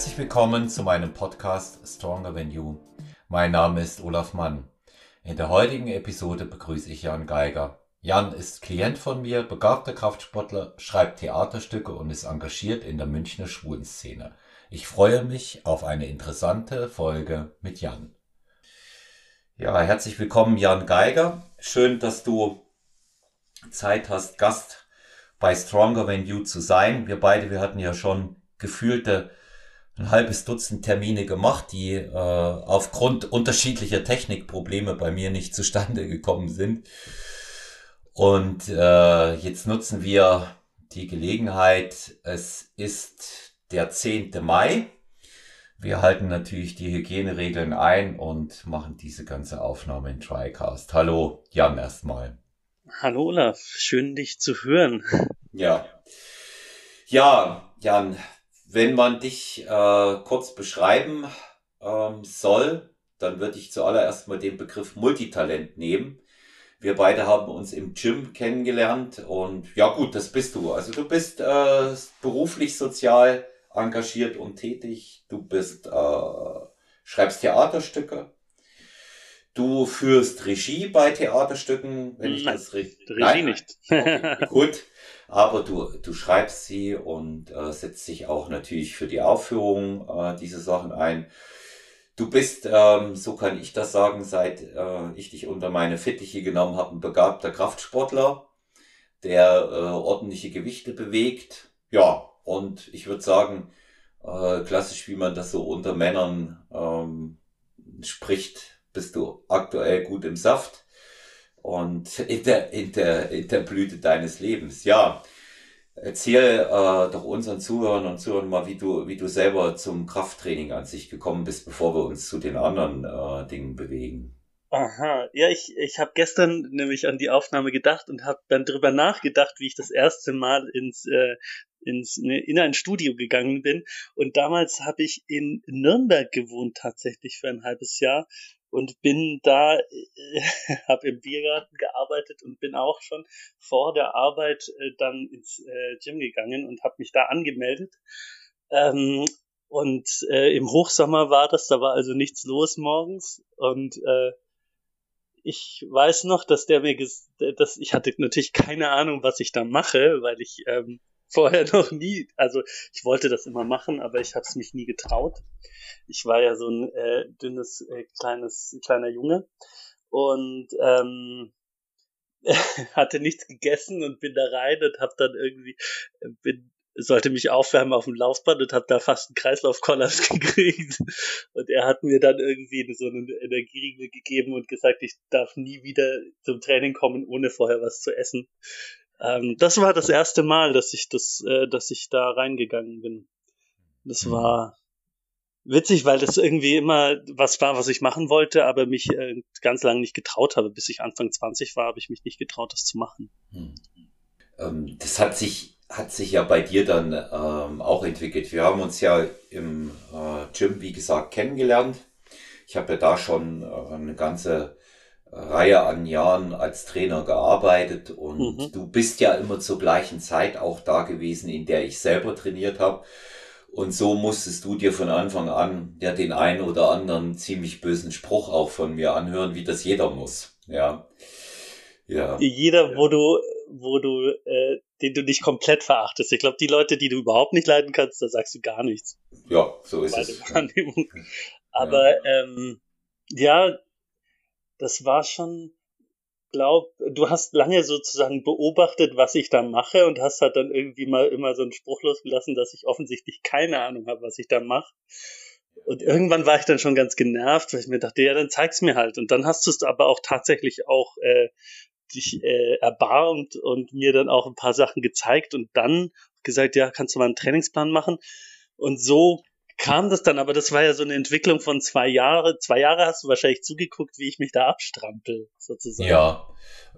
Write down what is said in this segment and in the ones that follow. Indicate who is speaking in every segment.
Speaker 1: Herzlich willkommen zu meinem Podcast Stronger Than You. Mein Name ist Olaf Mann. In der heutigen Episode begrüße ich Jan Geiger. Jan ist Klient von mir, begabter Kraftsportler, schreibt Theaterstücke und ist engagiert in der Münchner Schwulenszene. Ich freue mich auf eine interessante Folge mit Jan. Ja, herzlich willkommen, Jan Geiger. Schön, dass du Zeit hast, Gast bei Stronger Than You zu sein. Wir beide, wir hatten ja schon gefühlte ein halbes Dutzend Termine gemacht, die äh, aufgrund unterschiedlicher Technikprobleme bei mir nicht zustande gekommen sind. Und äh, jetzt nutzen wir die Gelegenheit. Es ist der 10. Mai. Wir halten natürlich die Hygieneregeln ein und machen diese ganze Aufnahme in TriCast. Hallo, Jan erstmal.
Speaker 2: Hallo Olaf, schön dich zu hören.
Speaker 1: Ja. Ja, Jan, wenn man dich äh, kurz beschreiben ähm, soll, dann würde ich zuallererst mal den Begriff Multitalent nehmen. Wir beide haben uns im Gym kennengelernt und ja gut, das bist du. Also du bist äh, beruflich sozial engagiert und tätig. Du bist äh, schreibst Theaterstücke. Du führst Regie bei Theaterstücken, wenn ich Nein, das
Speaker 2: richtig. Regie Nein, nicht.
Speaker 1: Okay, gut. Aber du, du schreibst sie und äh, setzt dich auch natürlich für die Aufführung äh, diese Sachen ein. Du bist, ähm, so kann ich das sagen, seit äh, ich dich unter meine Fittiche genommen habe, ein begabter Kraftsportler, der äh, ordentliche Gewichte bewegt. Ja, und ich würde sagen, äh, klassisch, wie man das so unter Männern ähm, spricht, bist du aktuell gut im Saft und in der, in der, in der Blüte deines Lebens. Ja, erzähl äh, doch unseren Zuhörern und Zuhörern mal, wie du, wie du selber zum Krafttraining an sich gekommen bist, bevor wir uns zu den anderen äh, Dingen bewegen.
Speaker 2: Aha, ja, ich, ich habe gestern nämlich an die Aufnahme gedacht und habe dann drüber nachgedacht, wie ich das erste Mal ins, äh, ins ne, in ein Studio gegangen bin. Und damals habe ich in Nürnberg gewohnt tatsächlich für ein halbes Jahr und bin da, äh, habe im Biergarten gearbeitet und bin auch schon vor der Arbeit äh, dann ins äh, Gym gegangen und habe mich da angemeldet. Ähm, und äh, im Hochsommer war das, da war also nichts los morgens und äh, ich weiß noch, dass der mir, dass ich hatte natürlich keine Ahnung, was ich da mache, weil ich ähm, vorher noch nie, also ich wollte das immer machen, aber ich habe es mich nie getraut. Ich war ja so ein äh, dünnes, äh, kleines, kleiner Junge und ähm, hatte nichts gegessen und bin da rein und habe dann irgendwie äh, bin sollte mich aufwärmen auf dem Laufband und habe da fast einen Kreislaufkollaps gekriegt. Und er hat mir dann irgendwie so einen Energieriegel gegeben und gesagt, ich darf nie wieder zum Training kommen, ohne vorher was zu essen. Ähm, das war das erste Mal, dass ich das, äh, dass ich da reingegangen bin. Das mhm. war witzig, weil das irgendwie immer was war, was ich machen wollte, aber mich äh, ganz lange nicht getraut habe. Bis ich Anfang 20 war, habe ich mich nicht getraut, das zu machen.
Speaker 1: Hm. Ähm, das hat sich, hat sich ja bei dir dann ähm, auch entwickelt. Wir haben uns ja im äh, Gym, wie gesagt, kennengelernt. Ich habe ja da schon äh, eine ganze Reihe an Jahren als Trainer gearbeitet und mhm. du bist ja immer zur gleichen Zeit auch da gewesen, in der ich selber trainiert habe. Und so musstest du dir von Anfang an ja den einen oder anderen ziemlich bösen Spruch auch von mir anhören, wie das jeder muss. Ja.
Speaker 2: Ja. Jeder, wo du, wo du, äh, den du nicht komplett verachtest. Ich glaube, die Leute, die du überhaupt nicht leiden kannst, da sagst du gar nichts.
Speaker 1: Ja, so ist es.
Speaker 2: Wahrnehmung. Aber ja. ähm, ja, das war schon, glaub, du hast lange sozusagen beobachtet, was ich da mache und hast halt dann irgendwie mal immer so einen Spruch losgelassen, dass ich offensichtlich keine Ahnung habe, was ich da mache. Und irgendwann war ich dann schon ganz genervt, weil ich mir dachte, ja, dann zeig's mir halt. Und dann hast du es aber auch tatsächlich auch äh, dich äh, erbarmt und mir dann auch ein paar Sachen gezeigt und dann gesagt, ja, kannst du mal einen Trainingsplan machen. Und so kam das dann, aber das war ja so eine Entwicklung von zwei Jahre. Zwei Jahre hast du wahrscheinlich zugeguckt, wie ich mich da abstrampel, sozusagen.
Speaker 1: Ja,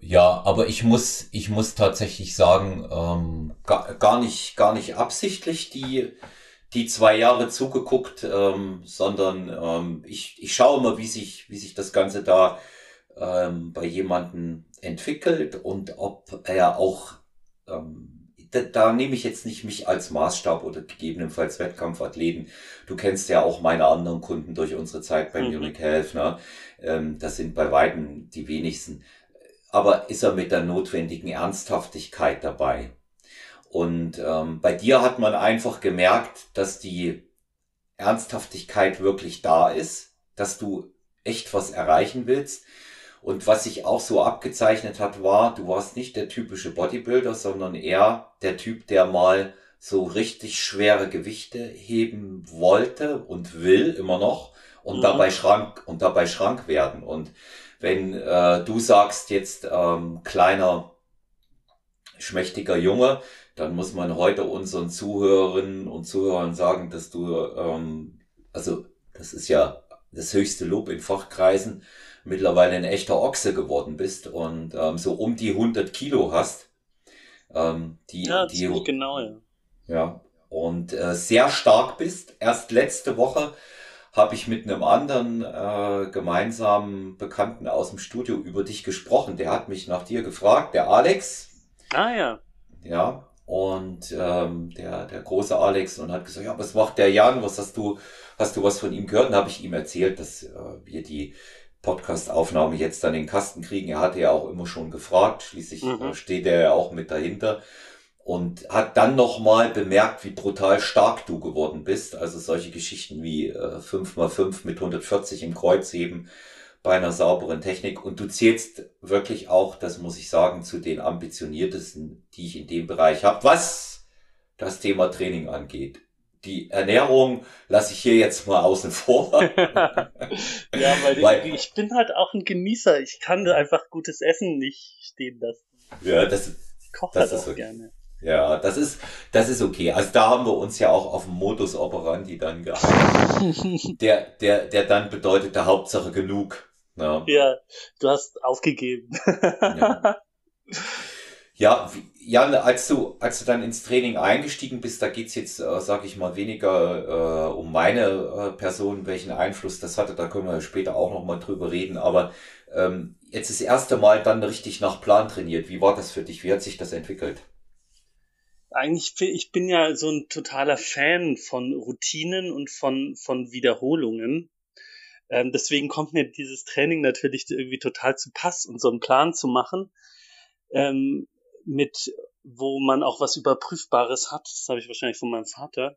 Speaker 1: ja, aber ich muss, ich muss tatsächlich sagen, ähm, gar, gar nicht, gar nicht absichtlich die, die zwei Jahre zugeguckt, ähm, sondern ähm, ich, ich schaue mal, wie sich, wie sich das Ganze da ähm, bei jemanden entwickelt und ob er auch ähm, da, da nehme ich jetzt nicht mich als Maßstab oder gegebenenfalls Wettkampfathleten. Du kennst ja auch meine anderen Kunden durch unsere Zeit bei mhm. Munich Health. Ne? Ähm, das sind bei weitem die wenigsten. Aber ist er mit der notwendigen Ernsthaftigkeit dabei? Und ähm, bei dir hat man einfach gemerkt, dass die Ernsthaftigkeit wirklich da ist, dass du echt was erreichen willst. Und was sich auch so abgezeichnet hat, war, du warst nicht der typische Bodybuilder, sondern eher der Typ, der mal so richtig schwere Gewichte heben wollte und will immer noch und mhm. dabei schrank und dabei schrank werden. Und wenn äh, du sagst jetzt ähm, kleiner schmächtiger Junge, dann muss man heute unseren Zuhörerinnen und Zuhörern sagen, dass du, ähm, also das ist ja das höchste Lob in Fachkreisen, mittlerweile ein echter Ochse geworden bist und ähm, so um die 100 Kilo hast.
Speaker 2: Ähm, die, ja, die, genau, ja.
Speaker 1: Ja, und äh, sehr stark bist. Erst letzte Woche habe ich mit einem anderen äh, gemeinsamen Bekannten aus dem Studio über dich gesprochen. Der hat mich nach dir gefragt, der Alex.
Speaker 2: Ah ja.
Speaker 1: Ja, und ähm, der, der große Alex und hat gesagt, ja, was macht der Jan? Was hast du, hast du was von ihm gehört? Und habe ich ihm erzählt, dass äh, wir die Podcast-Aufnahme jetzt dann in den Kasten kriegen. Er hatte ja auch immer schon gefragt, schließlich mhm. Äh, steht er ja auch mit dahinter und hat dann nochmal bemerkt, wie brutal stark du geworden bist. Also solche Geschichten wie äh, 5x5 mit 140 im Kreuzheben bei einer sauberen Technik. Und du zählst wirklich auch, das muss ich sagen, zu den ambitioniertesten, die ich in dem Bereich habe, was das Thema Training angeht. Die Ernährung lasse ich hier jetzt mal außen vor.
Speaker 2: ja, weil, weil ich, ich bin halt auch ein Genießer. Ich kann einfach gutes Essen nicht stehen lassen.
Speaker 1: Ja, das,
Speaker 2: ich koche das halt auch okay. gerne.
Speaker 1: Ja, das ist, das ist okay. Also da haben wir uns ja auch auf dem Modus operandi dann gehalten. der, der, der dann bedeutet der Hauptsache genug.
Speaker 2: Ja, ja du hast aufgegeben.
Speaker 1: ja. Ja, Jan, als du, als du dann ins Training eingestiegen bist, da geht's jetzt, äh, sage ich mal, weniger äh, um meine äh, Person, welchen Einfluss das hatte, da können wir später auch nochmal drüber reden, aber ähm, jetzt das erste Mal dann richtig nach Plan trainiert. Wie war das für dich? Wie hat sich das entwickelt?
Speaker 2: Eigentlich, ich bin ja so ein totaler Fan von Routinen und von, von Wiederholungen. Ähm, deswegen kommt mir dieses Training natürlich irgendwie total zu Pass und so einen Plan zu machen, ähm, mit, wo man auch was Überprüfbares hat. Das habe ich wahrscheinlich von meinem Vater.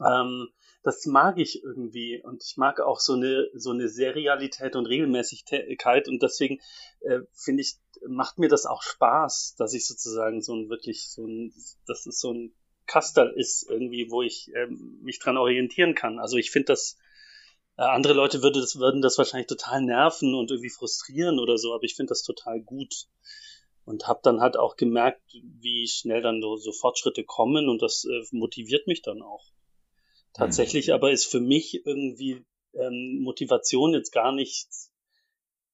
Speaker 2: Ähm, das mag ich irgendwie und ich mag auch so eine so eine Serialität und Regelmäßigkeit und deswegen äh, finde ich macht mir das auch Spaß, dass ich sozusagen so ein wirklich so ein dass es so ein Kastel ist irgendwie, wo ich ähm, mich dran orientieren kann. Also ich finde das äh, andere Leute würde das, würden das wahrscheinlich total nerven und irgendwie frustrieren oder so, aber ich finde das total gut. Und habe dann halt auch gemerkt, wie schnell dann so, so Fortschritte kommen und das äh, motiviert mich dann auch. Tatsächlich mhm. aber ist für mich irgendwie ähm, Motivation jetzt gar nicht,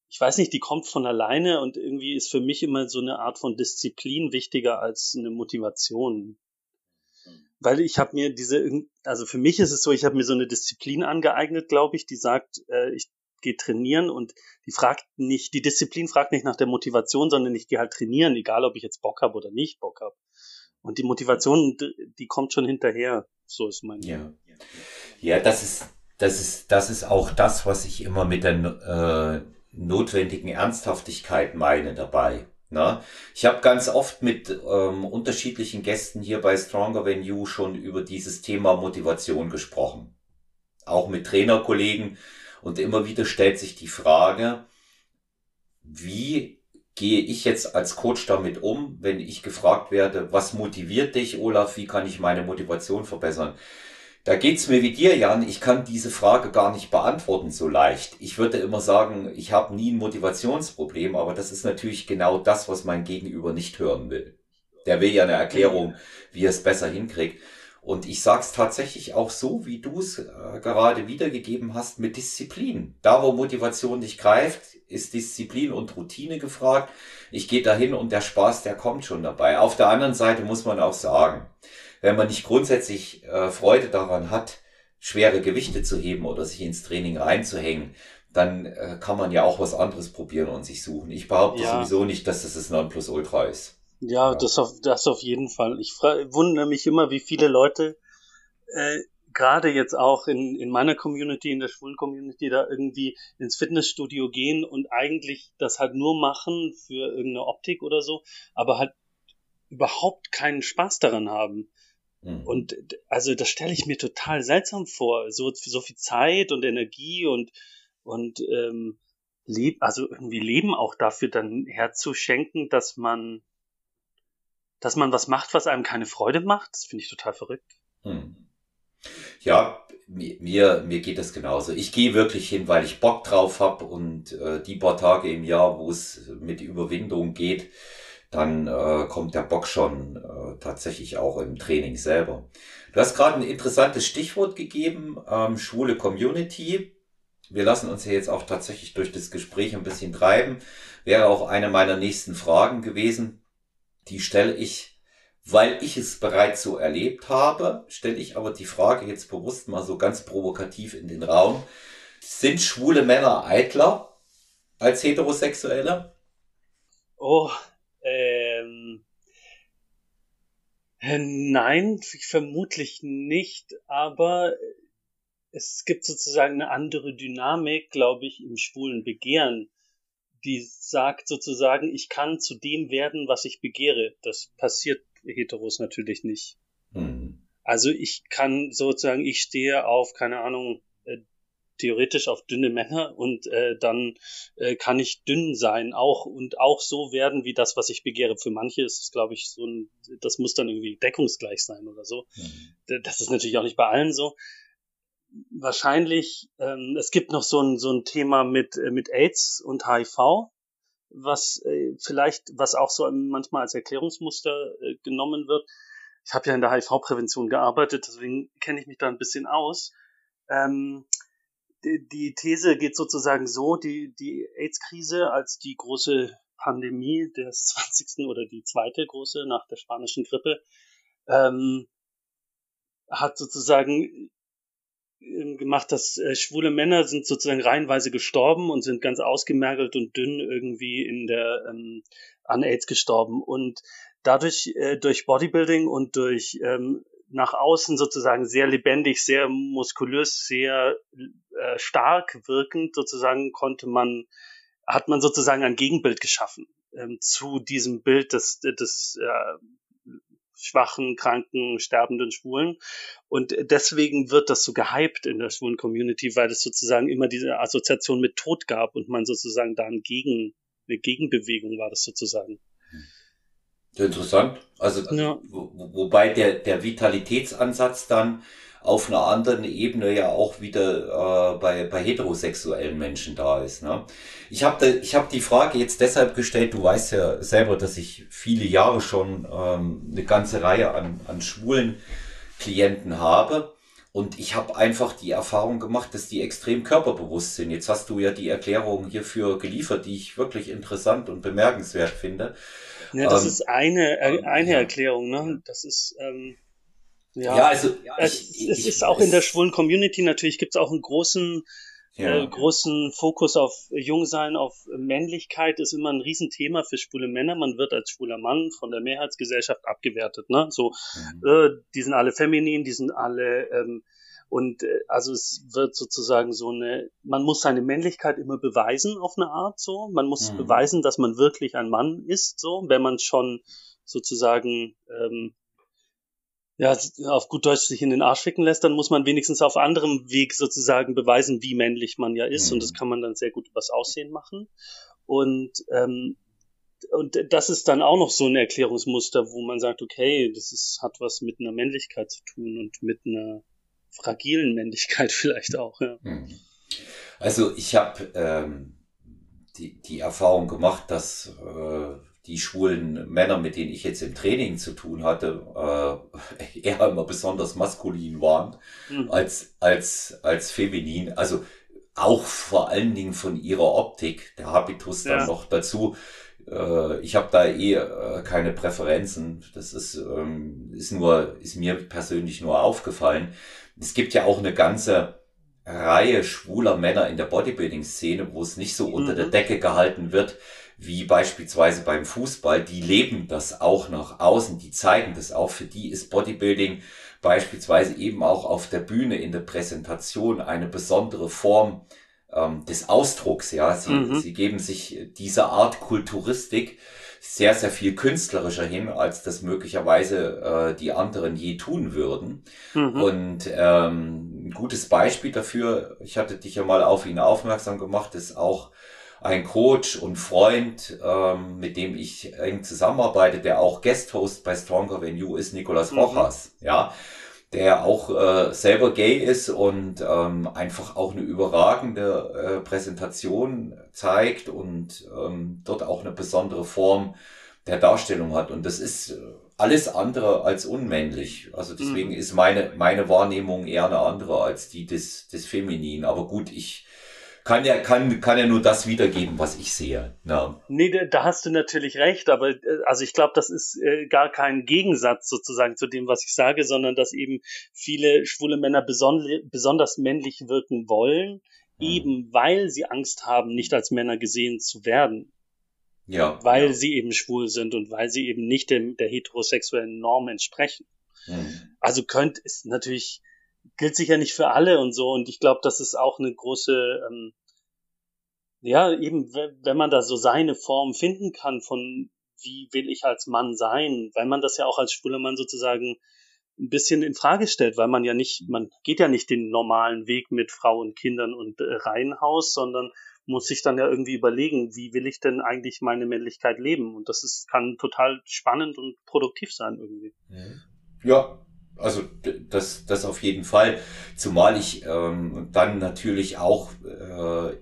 Speaker 2: ich weiß nicht, die kommt von alleine und irgendwie ist für mich immer so eine Art von Disziplin wichtiger als eine Motivation weil ich habe mir diese, also für mich ist es so, ich habe mir so eine Disziplin angeeignet, glaube ich, die sagt, äh, ich gehe trainieren und die fragt nicht, die Disziplin fragt nicht nach der Motivation, sondern ich gehe halt trainieren, egal ob ich jetzt Bock habe oder nicht Bock habe. Und die Motivation, die kommt schon hinterher. So ist mein.
Speaker 1: Ja, ja, das ist, das ist, das ist auch das, was ich immer mit der äh, notwendigen Ernsthaftigkeit meine dabei. Na, ich habe ganz oft mit ähm, unterschiedlichen Gästen hier bei Stronger Than You schon über dieses Thema Motivation gesprochen. Auch mit Trainerkollegen. Und immer wieder stellt sich die Frage, wie gehe ich jetzt als Coach damit um, wenn ich gefragt werde, was motiviert dich, Olaf, wie kann ich meine Motivation verbessern? Da geht's mir wie dir, Jan. Ich kann diese Frage gar nicht beantworten so leicht. Ich würde immer sagen, ich habe nie ein Motivationsproblem, aber das ist natürlich genau das, was mein Gegenüber nicht hören will. Der will ja eine Erklärung, wie er es besser hinkriegt. Und ich sag's tatsächlich auch so, wie du es äh, gerade wiedergegeben hast, mit Disziplin. Da, wo Motivation nicht greift, ist Disziplin und Routine gefragt. Ich gehe dahin und der Spaß, der kommt schon dabei. Auf der anderen Seite muss man auch sagen, wenn man nicht grundsätzlich äh, Freude daran hat, schwere Gewichte zu heben oder sich ins Training reinzuhängen, dann äh, kann man ja auch was anderes probieren und sich suchen. Ich behaupte ja. sowieso nicht, dass das das Nonplusultra ist.
Speaker 2: Ja, ja. Das, auf, das auf jeden Fall. Ich wundere mich immer, wie viele Leute äh, gerade jetzt auch in, in meiner Community, in der schwulen Community, da irgendwie ins Fitnessstudio gehen und eigentlich das halt nur machen für irgendeine Optik oder so, aber halt überhaupt keinen Spaß daran haben. Mhm. Und also das stelle ich mir total seltsam vor, so, so viel Zeit und Energie und, und ähm, Leb also irgendwie Leben auch dafür dann herzuschenken, dass man, dass man was macht, was einem keine Freude macht. Das finde ich total verrückt. Mhm.
Speaker 1: Ja, mir, mir geht das genauso. Ich gehe wirklich hin, weil ich Bock drauf habe und äh, die paar Tage im Jahr, wo es mit Überwindung geht, dann äh, kommt der Bock schon äh, tatsächlich auch im Training selber. Du hast gerade ein interessantes Stichwort gegeben, ähm, schwule Community. Wir lassen uns ja jetzt auch tatsächlich durch das Gespräch ein bisschen treiben. Wäre auch eine meiner nächsten Fragen gewesen. Die stelle ich weil ich es bereits so erlebt habe, stelle ich aber die Frage jetzt bewusst mal so ganz provokativ in den Raum. Sind schwule Männer eitler als heterosexuelle?
Speaker 2: Oh, ähm, äh, nein, vermutlich nicht, aber es gibt sozusagen eine andere Dynamik, glaube ich, im schwulen Begehren, die sagt sozusagen, ich kann zu dem werden, was ich begehre. Das passiert Heteros natürlich nicht. Mhm. Also ich kann sozusagen, ich stehe auf, keine Ahnung, äh, theoretisch auf dünne Männer und äh, dann äh, kann ich dünn sein auch und auch so werden wie das, was ich begehre. Für manche ist es, glaube ich, so ein, das muss dann irgendwie deckungsgleich sein oder so. Mhm. Das ist natürlich auch nicht bei allen so. Wahrscheinlich, ähm, es gibt noch so ein, so ein Thema mit, äh, mit AIDS und HIV was äh, vielleicht, was auch so manchmal als Erklärungsmuster äh, genommen wird. Ich habe ja in der HIV-Prävention gearbeitet, deswegen kenne ich mich da ein bisschen aus. Ähm, die, die These geht sozusagen so, die, die AIDS-Krise als die große Pandemie des 20. oder die zweite große nach der spanischen Grippe ähm, hat sozusagen gemacht, dass äh, schwule Männer sind sozusagen reihenweise gestorben und sind ganz ausgemergelt und dünn irgendwie in der ähm, an AIDS gestorben. Und dadurch äh, durch Bodybuilding und durch ähm, nach außen sozusagen sehr lebendig, sehr muskulös, sehr äh, stark wirkend sozusagen konnte man hat man sozusagen ein Gegenbild geschaffen ähm, zu diesem Bild des des äh, schwachen, kranken, sterbenden Schwulen. Und deswegen wird das so gehypt in der schwulen Community, weil es sozusagen immer diese Assoziation mit Tod gab und man sozusagen da ein Gegen, eine Gegenbewegung war das sozusagen.
Speaker 1: Interessant. Also, ja. wo, wobei der, der Vitalitätsansatz dann auf einer anderen Ebene ja auch wieder äh, bei, bei heterosexuellen Menschen da ist. Ne? Ich habe ich hab die Frage jetzt deshalb gestellt, du weißt ja selber, dass ich viele Jahre schon ähm, eine ganze Reihe an, an schwulen Klienten habe. Und ich habe einfach die Erfahrung gemacht, dass die extrem körperbewusst sind. Jetzt hast du ja die Erklärung hierfür geliefert, die ich wirklich interessant und bemerkenswert finde.
Speaker 2: Ja, das ähm, ist eine, äh, eine Erklärung. Ne? Das ist ähm, ja,
Speaker 1: ja also ja,
Speaker 2: es, ich, es ich, ist auch in der schwulen Community natürlich gibt es auch einen großen ja. äh, großen Fokus auf Jungsein, auf Männlichkeit ist immer ein Riesenthema für schwule Männer. Man wird als schwuler Mann von der Mehrheitsgesellschaft abgewertet. Ne? So, mhm. äh, die sind alle feminin, die sind alle ähm, und äh, also es wird sozusagen so eine, man muss seine Männlichkeit immer beweisen auf eine Art so. Man muss mhm. beweisen, dass man wirklich ein Mann ist, so, wenn man schon sozusagen ähm, ja, auf gut Deutsch sich in den Arsch ficken lässt, dann muss man wenigstens auf anderem Weg sozusagen beweisen, wie männlich man ja ist. Mhm. Und das kann man dann sehr gut übers Aussehen machen. Und, ähm, und das ist dann auch noch so ein Erklärungsmuster, wo man sagt, okay, das ist, hat was mit einer Männlichkeit zu tun und mit einer fragilen Männlichkeit vielleicht auch. Ja. Mhm.
Speaker 1: Also ich habe ähm, die, die Erfahrung gemacht, dass äh, die schwulen Männer, mit denen ich jetzt im Training zu tun hatte, äh, eher immer besonders maskulin waren mhm. als, als, als feminin. Also auch vor allen Dingen von ihrer Optik, der Habitus dann ja. noch dazu. Äh, ich habe da eh äh, keine Präferenzen. Das ist, ähm, ist nur, ist mir persönlich nur aufgefallen. Es gibt ja auch eine ganze Reihe schwuler Männer in der Bodybuilding-Szene, wo es nicht so unter mhm. der Decke gehalten wird, wie beispielsweise beim Fußball. Die leben das auch nach außen, die zeigen das auch. Für die ist Bodybuilding beispielsweise eben auch auf der Bühne in der Präsentation eine besondere Form ähm, des Ausdrucks. Ja, sie, mhm. sie geben sich dieser Art Kulturistik sehr, sehr viel künstlerischer hin, als das möglicherweise äh, die anderen je tun würden. Mhm. Und ähm, ein gutes Beispiel dafür, ich hatte dich ja mal auf ihn aufmerksam gemacht, ist auch ein Coach und Freund, ähm, mit dem ich eng zusammenarbeite, der auch Guest-Host bei Stronger Than You ist, Nicolas mhm. Rojas. Ja, der auch äh, selber gay ist und ähm, einfach auch eine überragende äh, Präsentation zeigt und ähm, dort auch eine besondere Form der Darstellung hat. Und das ist äh, alles andere als unmännlich. Also deswegen mhm. ist meine, meine Wahrnehmung eher eine andere als die des, des Feminin. Aber gut, ich kann ja, kann, kann ja nur das wiedergeben, was ich sehe.
Speaker 2: Ja. Nee, da hast du natürlich recht, aber äh, also ich glaube, das ist äh, gar kein Gegensatz sozusagen zu dem, was ich sage, sondern dass eben viele schwule Männer beson besonders männlich wirken wollen, mhm. eben weil sie Angst haben, nicht als Männer gesehen zu werden. Ja. Weil ja. sie eben schwul sind und weil sie eben nicht dem, der heterosexuellen Norm entsprechen. Mhm. Also könnte es natürlich gilt sicher nicht für alle und so. Und ich glaube, das ist auch eine große, ähm, ja, eben, wenn man da so seine Form finden kann von wie will ich als Mann sein, weil man das ja auch als schwuler Mann sozusagen ein bisschen in Frage stellt, weil man ja nicht, man geht ja nicht den normalen Weg mit Frau und Kindern und äh, Reihenhaus, sondern muss sich dann ja irgendwie überlegen, wie will ich denn eigentlich meine Männlichkeit leben? Und das ist, kann total spannend und produktiv sein irgendwie.
Speaker 1: Ja, also das, das auf jeden Fall. Zumal ich ähm, dann natürlich auch äh,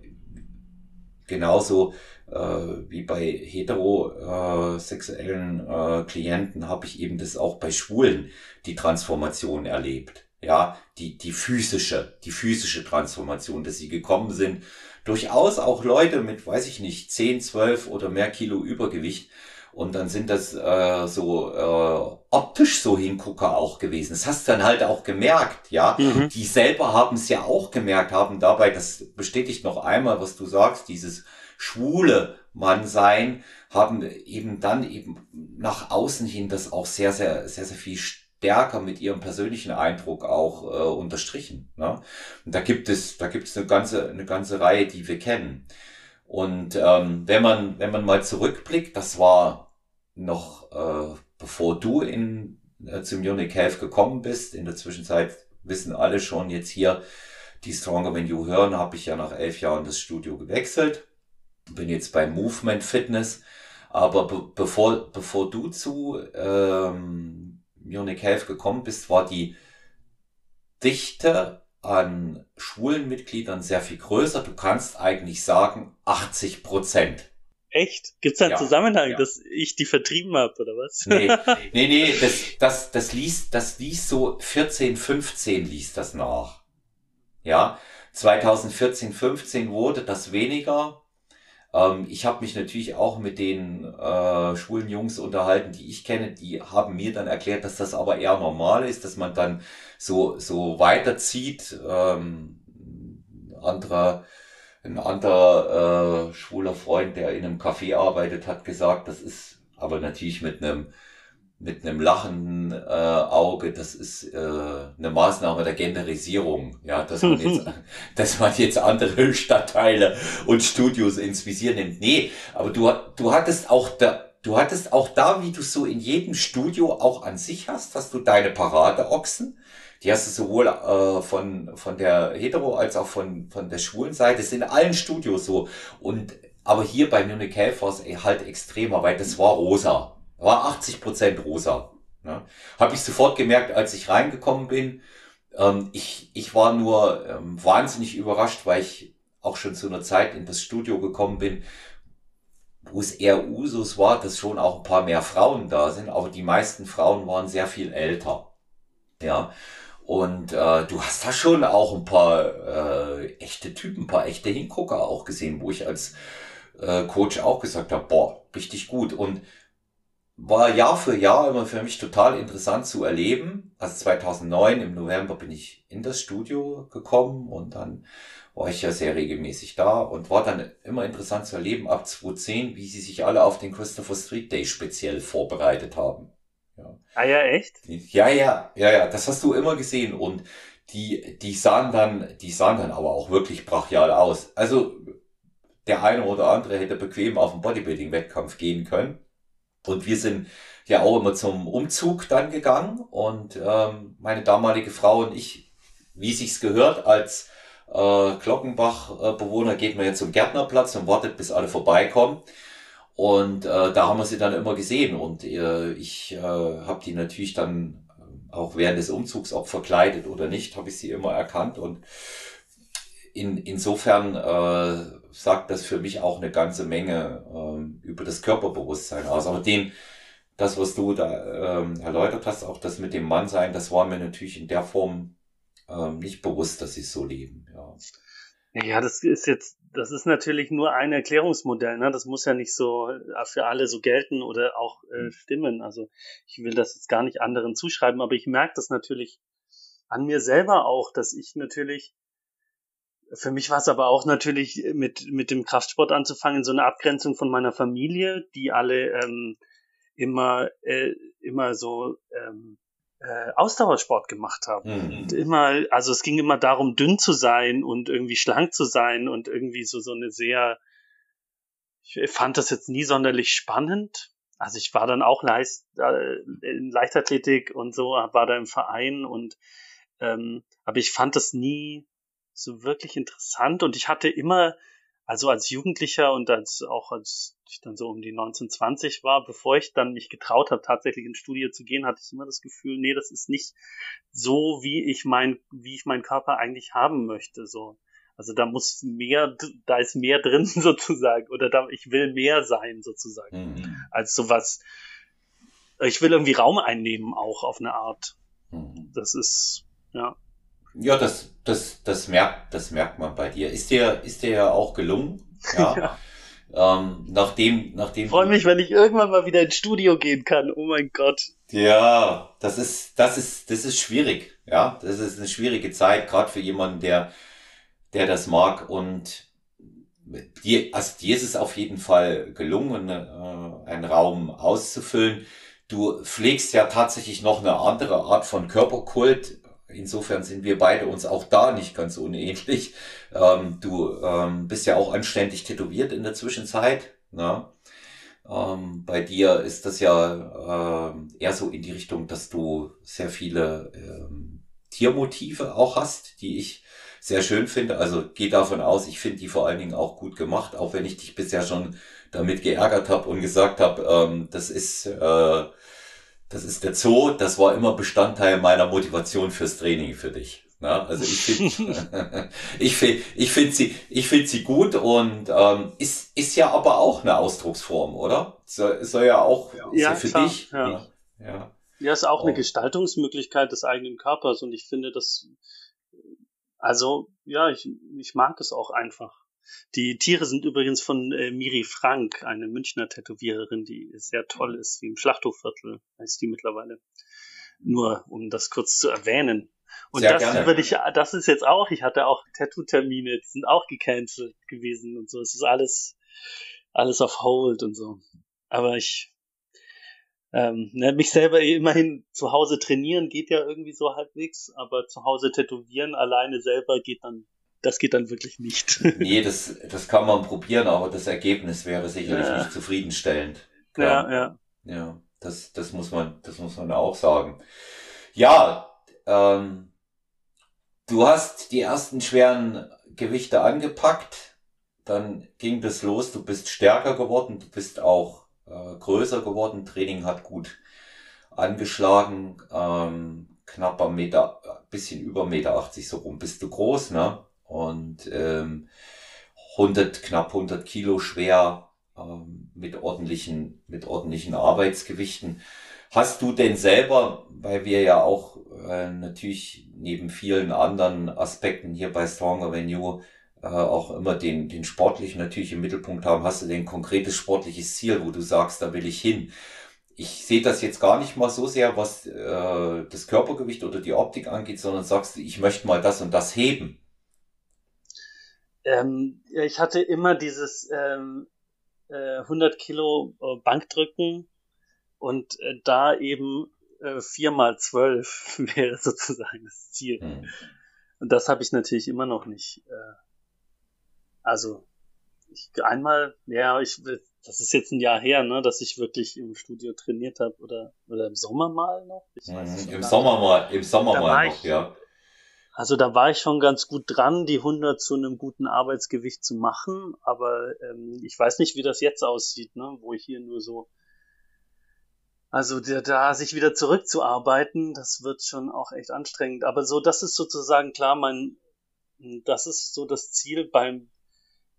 Speaker 1: genauso äh, wie bei heterosexuellen äh, Klienten habe ich eben das auch bei Schwulen die Transformation erlebt. Ja, die, die physische, die physische Transformation, dass sie gekommen sind. Durchaus auch Leute mit, weiß ich nicht, 10, 12 oder mehr Kilo Übergewicht, und dann sind das äh, so äh, optisch so Hingucker auch gewesen. Das hast du dann halt auch gemerkt, ja. Mhm. Die selber haben es ja auch gemerkt, haben dabei, das bestätigt noch einmal, was du sagst, dieses schwule Mannsein, haben eben dann eben nach außen hin das auch sehr, sehr, sehr, sehr viel stärker mit ihrem persönlichen Eindruck auch äh, unterstrichen. Ne? Und da gibt es, da gibt es eine ganze, eine ganze Reihe, die wir kennen. Und ähm, wenn man wenn man mal zurückblickt, das war noch äh, bevor du in äh, zum Munich Health gekommen bist. In der Zwischenzeit wissen alle schon jetzt hier, die Stronger When You hören, habe ich ja nach elf Jahren das Studio gewechselt. Bin jetzt bei Movement Fitness. Aber be bevor bevor du zu ähm, Munich Health gekommen bist, war die Dichte an schwulen Mitgliedern sehr viel größer. Du kannst eigentlich sagen 80 Prozent.
Speaker 2: Echt? Gibt's da einen ja, Zusammenhang, ja. dass ich die vertrieben habe oder was?
Speaker 1: Nee, nee, nee, das, das, das liest, das liest so 14, 15 liest das nach. Ja, 2014, 15 wurde das weniger. Ähm, ich habe mich natürlich auch mit den äh, schwulen Jungs unterhalten, die ich kenne, die haben mir dann erklärt, dass das aber eher normal ist, dass man dann so, so weiterzieht. Ähm, anderer, ein anderer äh, schwuler Freund, der in einem Café arbeitet, hat gesagt, das ist aber natürlich mit einem mit einem lachenden äh, Auge, das ist äh, eine Maßnahme der Genderisierung, ja, dass man jetzt, dass man jetzt andere Stadtteile und Studios ins Visier nimmt. Nee, aber du, du hattest auch da, du hattest auch da, wie du so in jedem Studio auch an sich hast, hast du deine Paradeochsen. Die hast du sowohl äh, von, von der Hetero als auch von, von der schwulen Seite. Das ist in allen Studios so. Und aber hier bei Munich es halt extremer, weil das war rosa. War 80 Prozent rosa. Ne? Habe ich sofort gemerkt, als ich reingekommen bin. Ähm, ich, ich war nur ähm, wahnsinnig überrascht, weil ich auch schon zu einer Zeit in das Studio gekommen bin, wo es eher Usus war, dass schon auch ein paar mehr Frauen da sind, aber die meisten Frauen waren sehr viel älter. Ja. Und äh, du hast da schon auch ein paar äh, echte Typen, ein paar echte Hingucker auch gesehen, wo ich als äh, Coach auch gesagt habe, boah, richtig gut. Und war Jahr für Jahr immer für mich total interessant zu erleben. Also 2009 im November bin ich in das Studio gekommen und dann war ich ja sehr regelmäßig da und war dann immer interessant zu erleben ab 2010, wie sie sich alle auf den Christopher Street Day speziell vorbereitet haben.
Speaker 2: Ja. Ah ja, echt?
Speaker 1: Ja, ja, ja, ja, das hast du immer gesehen und die, die sahen dann, die sahen dann aber auch wirklich brachial aus. Also der eine oder andere hätte bequem auf den Bodybuilding-Wettkampf gehen können. Und wir sind ja auch immer zum Umzug dann gegangen. Und ähm, meine damalige Frau und ich, wie sich's gehört, als äh, Glockenbach-Bewohner geht man jetzt zum Gärtnerplatz und wartet, bis alle vorbeikommen. Und äh, da haben wir sie dann immer gesehen. Und äh, ich äh, habe die natürlich dann auch während des Umzugs, ob verkleidet oder nicht, habe ich sie immer erkannt. Und in, insofern äh, sagt das für mich auch eine ganze Menge ähm, über das Körperbewusstsein aus. Aber den, das, was du da ähm, erläutert hast, auch das mit dem Mannsein, das war mir natürlich in der Form ähm, nicht bewusst, dass sie so leben. Ja.
Speaker 2: Ja, das ist jetzt, das ist natürlich nur ein Erklärungsmodell, ne? Das muss ja nicht so äh, für alle so gelten oder auch äh, hm. stimmen. Also ich will das jetzt gar nicht anderen zuschreiben, aber ich merke das natürlich an mir selber auch, dass ich natürlich für mich war es aber auch natürlich mit, mit dem Kraftsport anzufangen, so eine Abgrenzung von meiner Familie, die alle ähm, immer, äh, immer so ähm, äh, Ausdauersport gemacht haben. Mhm. Und immer, also es ging immer darum, dünn zu sein und irgendwie schlank zu sein und irgendwie so, so eine sehr, ich fand das jetzt nie sonderlich spannend. Also ich war dann auch Leist, äh, in Leichtathletik und so, war da im Verein und ähm, aber ich fand das nie so wirklich interessant und ich hatte immer, also als Jugendlicher und als auch als ich dann so um die 1920 war, bevor ich dann mich getraut habe, tatsächlich ins Studio zu gehen, hatte ich immer das Gefühl, nee, das ist nicht so, wie ich mein, wie ich meinen Körper eigentlich haben möchte, so. Also da muss mehr, da ist mehr drin sozusagen, oder da, ich will mehr sein sozusagen, mhm. als sowas. Ich will irgendwie Raum einnehmen auch auf eine Art. Mhm. Das ist, ja.
Speaker 1: Ja, das, das, das merkt, das merkt man bei dir. Ist dir, ist dir ja auch gelungen. Ja. ja. Ähm, nachdem, nachdem.
Speaker 2: Ich freue mich, wenn ich irgendwann mal wieder ins Studio gehen kann. Oh mein Gott.
Speaker 1: Ja, das ist, das ist, das ist schwierig. Ja, das ist eine schwierige Zeit, gerade für jemanden, der, der das mag. Und dir, also dir ist es auf jeden Fall gelungen, äh, einen Raum auszufüllen. Du pflegst ja tatsächlich noch eine andere Art von Körperkult Insofern sind wir beide uns auch da nicht ganz unähnlich. Ähm, du ähm, bist ja auch anständig tätowiert in der Zwischenzeit. Ne? Ähm, bei dir ist das ja ähm, eher so in die Richtung, dass du sehr viele ähm, Tiermotive auch hast, die ich sehr schön finde. Also geh davon aus, ich finde die vor allen Dingen auch gut gemacht, auch wenn ich dich bisher schon damit geärgert habe und gesagt habe, ähm, das ist äh, das ist der Zoo, das war immer Bestandteil meiner Motivation fürs Training für dich. Na, also ich finde ich find, ich find sie, ich find sie gut und ähm, ist, ist ja aber auch eine Ausdrucksform, oder? Soll, soll ja auch
Speaker 2: ja,
Speaker 1: für
Speaker 2: klar,
Speaker 1: dich.
Speaker 2: Ja. ja. Ja, ist auch oh. eine Gestaltungsmöglichkeit des eigenen Körpers und ich finde das, also ja, ich, ich mag es auch einfach. Die Tiere sind übrigens von äh, Miri Frank, eine Münchner Tätowiererin, die sehr toll ist, wie im Schlachthofviertel heißt die mittlerweile. Nur um das kurz zu erwähnen. Und sehr das gerne. würde ich, das ist jetzt auch, ich hatte auch Tattoo-Termine, die sind auch gecancelt gewesen und so. Es ist alles, alles auf Hold und so. Aber ich, ähm, ne, mich selber immerhin zu Hause trainieren geht ja irgendwie so halbwegs, aber zu Hause tätowieren alleine selber geht dann das geht dann wirklich nicht.
Speaker 1: nee, das, das kann man probieren, aber das Ergebnis wäre sicherlich ja. nicht zufriedenstellend.
Speaker 2: Klar. Ja, ja.
Speaker 1: Ja, das, das muss man, das muss man auch sagen. Ja, ähm, du hast die ersten schweren Gewichte angepackt, dann ging das los, du bist stärker geworden, du bist auch äh, größer geworden, Training hat gut angeschlagen, ähm, knapper Meter, bisschen über Meter 80 so rum bist du groß, ne? Und ähm, 100, knapp 100 Kilo schwer ähm, mit ordentlichen, mit ordentlichen Arbeitsgewichten. Hast du denn selber, weil wir ja auch äh, natürlich neben vielen anderen Aspekten hier bei Stronger Venue äh, auch immer den, den sportlichen natürlich im Mittelpunkt haben, hast du denn konkretes sportliches Ziel, wo du sagst, da will ich hin? ich sehe das jetzt gar nicht mal so sehr, was äh, das Körpergewicht oder die Optik angeht, sondern sagst du, ich möchte mal das und das heben.
Speaker 2: Ähm, ich hatte immer dieses ähm, äh, 100 Kilo äh, Bankdrücken und äh, da eben äh, 4 mal 12 wäre sozusagen das Ziel. Hm. Und das habe ich natürlich immer noch nicht. Äh, also ich, einmal, ja, ich das ist jetzt ein Jahr her, ne, dass ich wirklich im Studio trainiert habe oder oder im Sommer mal noch.
Speaker 1: Mhm, Im Sommer mal, im Sommer mal noch, ich, ja.
Speaker 2: Also da war ich schon ganz gut dran, die 100 zu einem guten Arbeitsgewicht zu machen, aber ähm, ich weiß nicht, wie das jetzt aussieht, ne, wo ich hier nur so also der, da sich wieder zurückzuarbeiten, das wird schon auch echt anstrengend. Aber so, das ist sozusagen klar, mein, das ist so das Ziel beim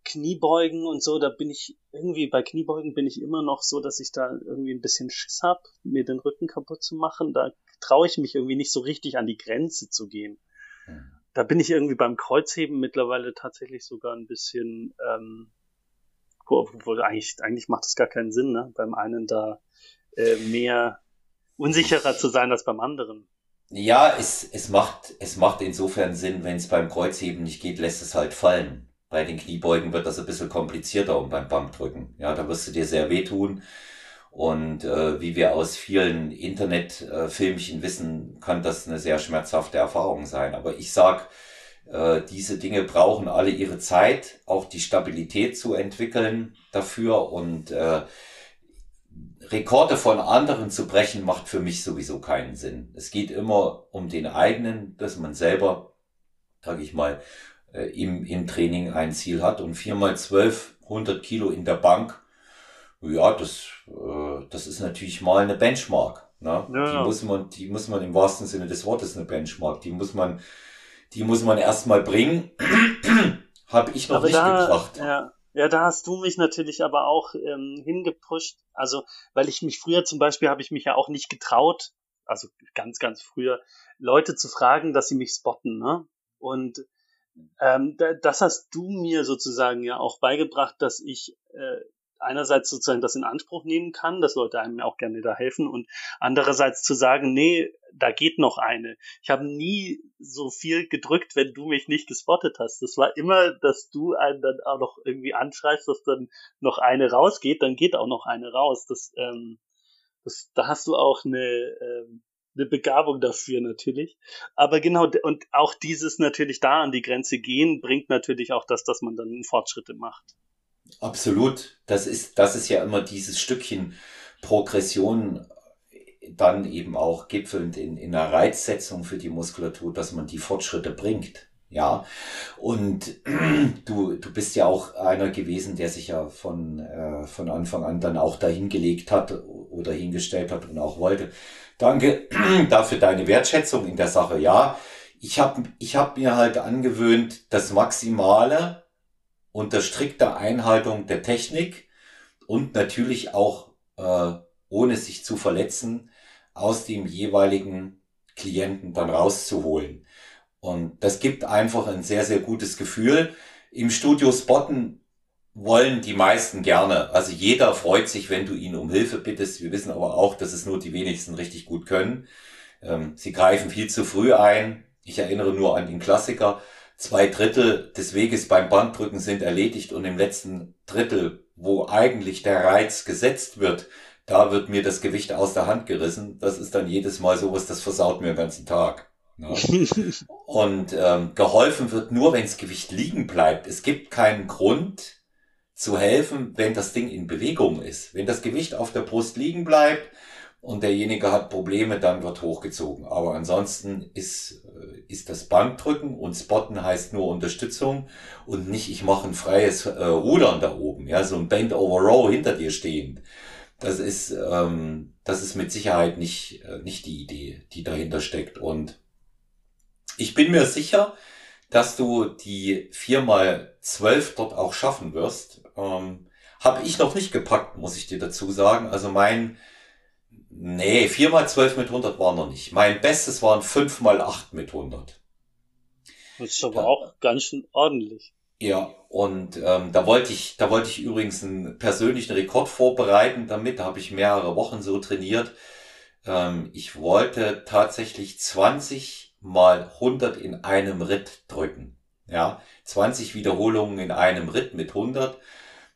Speaker 2: Kniebeugen und so. Da bin ich irgendwie bei Kniebeugen bin ich immer noch so, dass ich da irgendwie ein bisschen Schiss hab, mir den Rücken kaputt zu machen. Da traue ich mich irgendwie nicht so richtig an die Grenze zu gehen. Da bin ich irgendwie beim Kreuzheben mittlerweile tatsächlich sogar ein bisschen, ähm, obwohl eigentlich, eigentlich macht das gar keinen Sinn, ne? Beim einen da äh, mehr unsicherer zu sein als beim anderen.
Speaker 1: Ja, es, es, macht, es macht insofern Sinn, wenn es beim Kreuzheben nicht geht, lässt es halt fallen. Bei den Kniebeugen wird das ein bisschen komplizierter und beim Bankdrücken. Ja, da wirst du dir sehr wehtun. Und äh, wie wir aus vielen Internetfilmchen äh, wissen, kann das eine sehr schmerzhafte Erfahrung sein. Aber ich sag, äh, diese Dinge brauchen alle ihre Zeit, auch die Stabilität zu entwickeln dafür und äh, Rekorde von anderen zu brechen, macht für mich sowieso keinen Sinn. Es geht immer um den eigenen, dass man selber, sage ich mal, äh, im, im Training ein Ziel hat. Und viermal zwölf, 100 Kilo in der Bank, ja, das, äh, das ist natürlich mal eine Benchmark. Ne? Ja, die muss man, die muss man im wahrsten Sinne des Wortes eine Benchmark. Die muss man, die muss man erstmal bringen. Habe ich noch Aber nicht da, gebracht.
Speaker 2: Ja. Ja, da hast du mich natürlich aber auch ähm, hingepusht. Also, weil ich mich früher zum Beispiel habe ich mich ja auch nicht getraut, also ganz, ganz früher, Leute zu fragen, dass sie mich spotten, ne? Und ähm, das hast du mir sozusagen ja auch beigebracht, dass ich äh, einerseits sozusagen das in Anspruch nehmen kann, dass Leute einem auch gerne da helfen und andererseits zu sagen, nee, da geht noch eine. Ich habe nie so viel gedrückt, wenn du mich nicht gespottet hast. Das war immer, dass du einen dann auch noch irgendwie anschreibst, dass dann noch eine rausgeht, dann geht auch noch eine raus. Das, ähm, das, da hast du auch eine, ähm, eine Begabung dafür natürlich. Aber genau, und auch dieses natürlich da an die Grenze gehen, bringt natürlich auch das, dass man dann Fortschritte macht.
Speaker 1: Absolut. Das ist, das ist ja immer dieses Stückchen Progression dann eben auch gipfelnd in, in einer Reizsetzung für die Muskulatur, dass man die Fortschritte bringt. Ja, und du, du bist ja auch einer gewesen, der sich ja von, äh, von Anfang an dann auch dahingelegt hat oder hingestellt hat und auch wollte. Danke dafür deine Wertschätzung in der Sache. Ja, ich habe ich hab mir halt angewöhnt, das Maximale unter strikter Einhaltung der Technik und natürlich auch äh, ohne sich zu verletzen aus dem jeweiligen Klienten dann rauszuholen. Und das gibt einfach ein sehr, sehr gutes Gefühl. Im Studio spotten wollen die meisten gerne. Also jeder freut sich, wenn du ihn um Hilfe bittest. Wir wissen aber auch, dass es nur die wenigsten richtig gut können. Ähm, sie greifen viel zu früh ein. Ich erinnere nur an den Klassiker zwei Drittel des Weges beim Bankdrücken sind erledigt und im letzten Drittel, wo eigentlich der Reiz gesetzt wird, da wird mir das Gewicht aus der Hand gerissen. Das ist dann jedes Mal sowas, das versaut mir den ganzen Tag. Ne? und ähm, geholfen wird nur, wenn das Gewicht liegen bleibt. Es gibt keinen Grund zu helfen, wenn das Ding in Bewegung ist. Wenn das Gewicht auf der Brust liegen bleibt, und derjenige hat Probleme, dann wird hochgezogen. Aber ansonsten ist, äh, ist das Bankdrücken und Spotten heißt nur Unterstützung und nicht, ich mache ein freies äh, Rudern da oben, ja, so ein Bend over Row hinter dir stehend. Das ist, ähm, das ist mit Sicherheit nicht, äh, nicht die Idee, die dahinter steckt. Und ich bin mir sicher, dass du die vier mal zwölf dort auch schaffen wirst. Ähm, Habe ich noch nicht gepackt, muss ich dir dazu sagen. Also mein Nee, 4 mal 12 mit 100 war noch nicht. Mein Bestes waren 5 mal 8 mit 100.
Speaker 2: Das ist aber ja. auch ganz schön ordentlich.
Speaker 1: Ja, und ähm, da wollte ich, da wollte ich übrigens einen persönlichen Rekord vorbereiten damit. Da habe ich mehrere Wochen so trainiert. Ähm, ich wollte tatsächlich 20 mal 100 in einem Ritt drücken. Ja, 20 Wiederholungen in einem Ritt mit 100.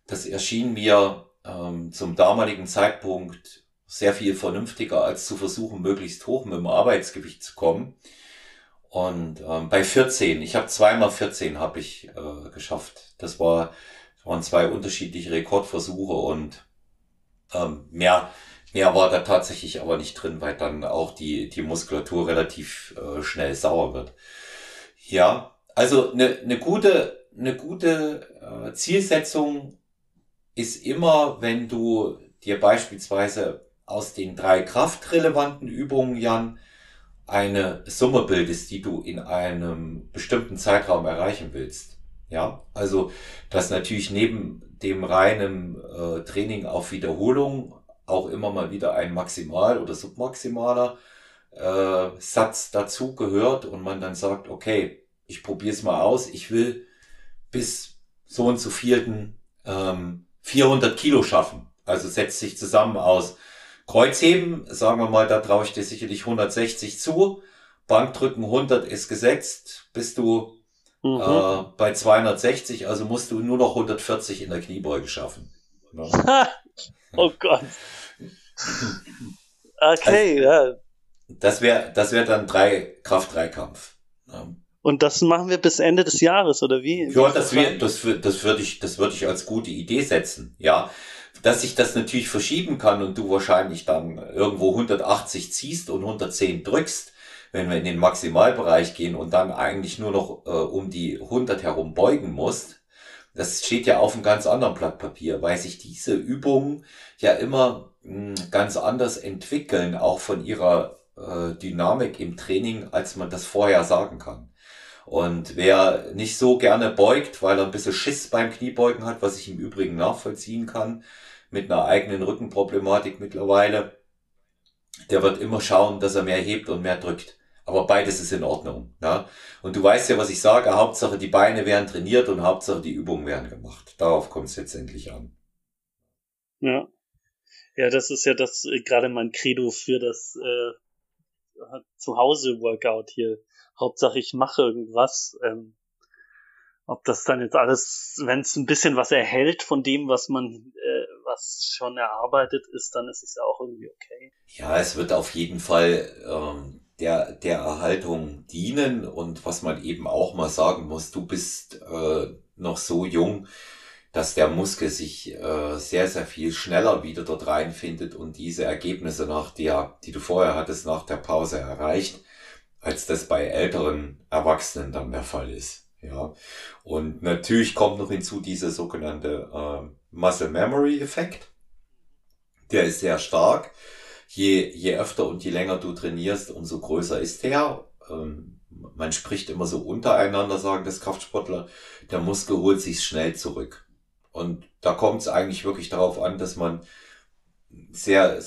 Speaker 1: Das erschien mir ähm, zum damaligen Zeitpunkt sehr viel vernünftiger, als zu versuchen, möglichst hoch mit dem Arbeitsgewicht zu kommen. Und ähm, bei 14, ich habe zweimal 14 habe ich äh, geschafft. Das war waren zwei unterschiedliche Rekordversuche und ähm, mehr mehr war da tatsächlich aber nicht drin, weil dann auch die die Muskulatur relativ äh, schnell sauer wird. Ja, also eine ne gute eine gute äh, Zielsetzung ist immer, wenn du dir beispielsweise aus den drei kraftrelevanten Übungen, Jan, eine Summe bildest, die du in einem bestimmten Zeitraum erreichen willst. Ja, also dass natürlich neben dem reinen äh, Training auf Wiederholung auch immer mal wieder ein Maximal- oder Submaximaler äh, Satz dazu gehört und man dann sagt, okay, ich probiere es mal aus, ich will bis so und so vierten ähm, 400 Kilo schaffen. Also setzt sich zusammen aus Kreuzheben, sagen wir mal, da traue ich dir sicherlich 160 zu. Bankdrücken 100 ist gesetzt, bist du mhm. äh, bei 260, also musst du nur noch 140 in der Kniebeuge schaffen.
Speaker 2: Ja. oh Gott. Okay, also, ja.
Speaker 1: Das wäre das wär dann drei Kraft-Dreikampf. Ja.
Speaker 2: Und das machen wir bis Ende des Jahres, oder wie?
Speaker 1: Ja, das, wär, das, das würde ich, das würde ich als gute Idee setzen. Ja, dass sich das natürlich verschieben kann und du wahrscheinlich dann irgendwo 180 ziehst und 110 drückst, wenn wir in den Maximalbereich gehen und dann eigentlich nur noch äh, um die 100 herum beugen musst, das steht ja auf einem ganz anderen Blatt Papier, weil sich diese Übungen ja immer mh, hm, ganz anders entwickeln, auch von ihrer äh, Dynamik im Training, als man das vorher sagen kann. Und wer nicht so gerne beugt, weil er ein bisschen Schiss beim Kniebeugen hat, was ich im Übrigen nachvollziehen kann, mit einer eigenen Rückenproblematik mittlerweile, der wird immer schauen, dass er mehr hebt und mehr drückt. Aber beides ist in Ordnung. Ja? Und du weißt ja, was ich sage. Hauptsache die Beine werden trainiert und Hauptsache die Übungen werden gemacht. Darauf kommt es letztendlich an.
Speaker 2: Ja. Ja, das ist ja das äh, gerade mein Credo für das äh, Zuhause-Workout hier. Hauptsache ich mache irgendwas. Ähm, ob das dann jetzt alles, wenn es ein bisschen was erhält von dem, was man, äh, was schon erarbeitet ist, dann ist es ja auch irgendwie okay.
Speaker 1: Ja, es wird auf jeden Fall ähm, der, der Erhaltung dienen und was man eben auch mal sagen muss, du bist äh, noch so jung, dass der Muskel sich äh, sehr, sehr viel schneller wieder dort reinfindet und diese Ergebnisse nach der, die du vorher hattest, nach der Pause erreicht, als das bei älteren Erwachsenen dann der Fall ist. Ja, und natürlich kommt noch hinzu dieser sogenannte äh, Muscle Memory Effekt. Der ist sehr stark. Je, je öfter und je länger du trainierst, umso größer ist der. Ähm, man spricht immer so untereinander, sagen das Kraftsportler, der Muskel holt sich schnell zurück. Und da kommt es eigentlich wirklich darauf an, dass man sehr,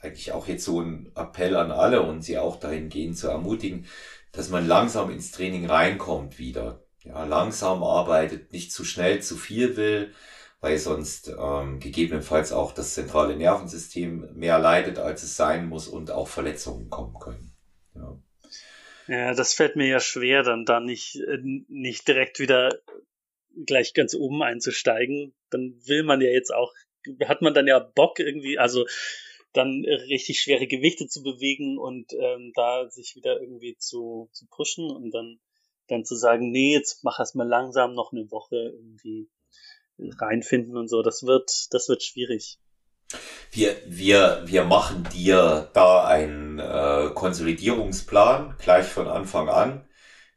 Speaker 1: eigentlich auch jetzt so ein Appell an alle und sie auch dahingehend zu ermutigen, dass man langsam ins Training reinkommt wieder ja, langsam arbeitet, nicht zu schnell zu viel will, weil sonst ähm, gegebenenfalls auch das zentrale Nervensystem mehr leidet, als es sein muss und auch Verletzungen kommen können. Ja.
Speaker 2: Ja, das fällt mir ja schwer, dann da nicht, äh, nicht direkt wieder gleich ganz oben einzusteigen. Dann will man ja jetzt auch, hat man dann ja Bock irgendwie, also dann richtig schwere Gewichte zu bewegen und ähm, da sich wieder irgendwie zu, zu pushen und dann dann zu sagen, nee, jetzt mach erst mal langsam noch eine Woche irgendwie reinfinden und so, das wird, das wird schwierig.
Speaker 1: Wir, wir, wir machen dir da einen äh, Konsolidierungsplan gleich von Anfang an,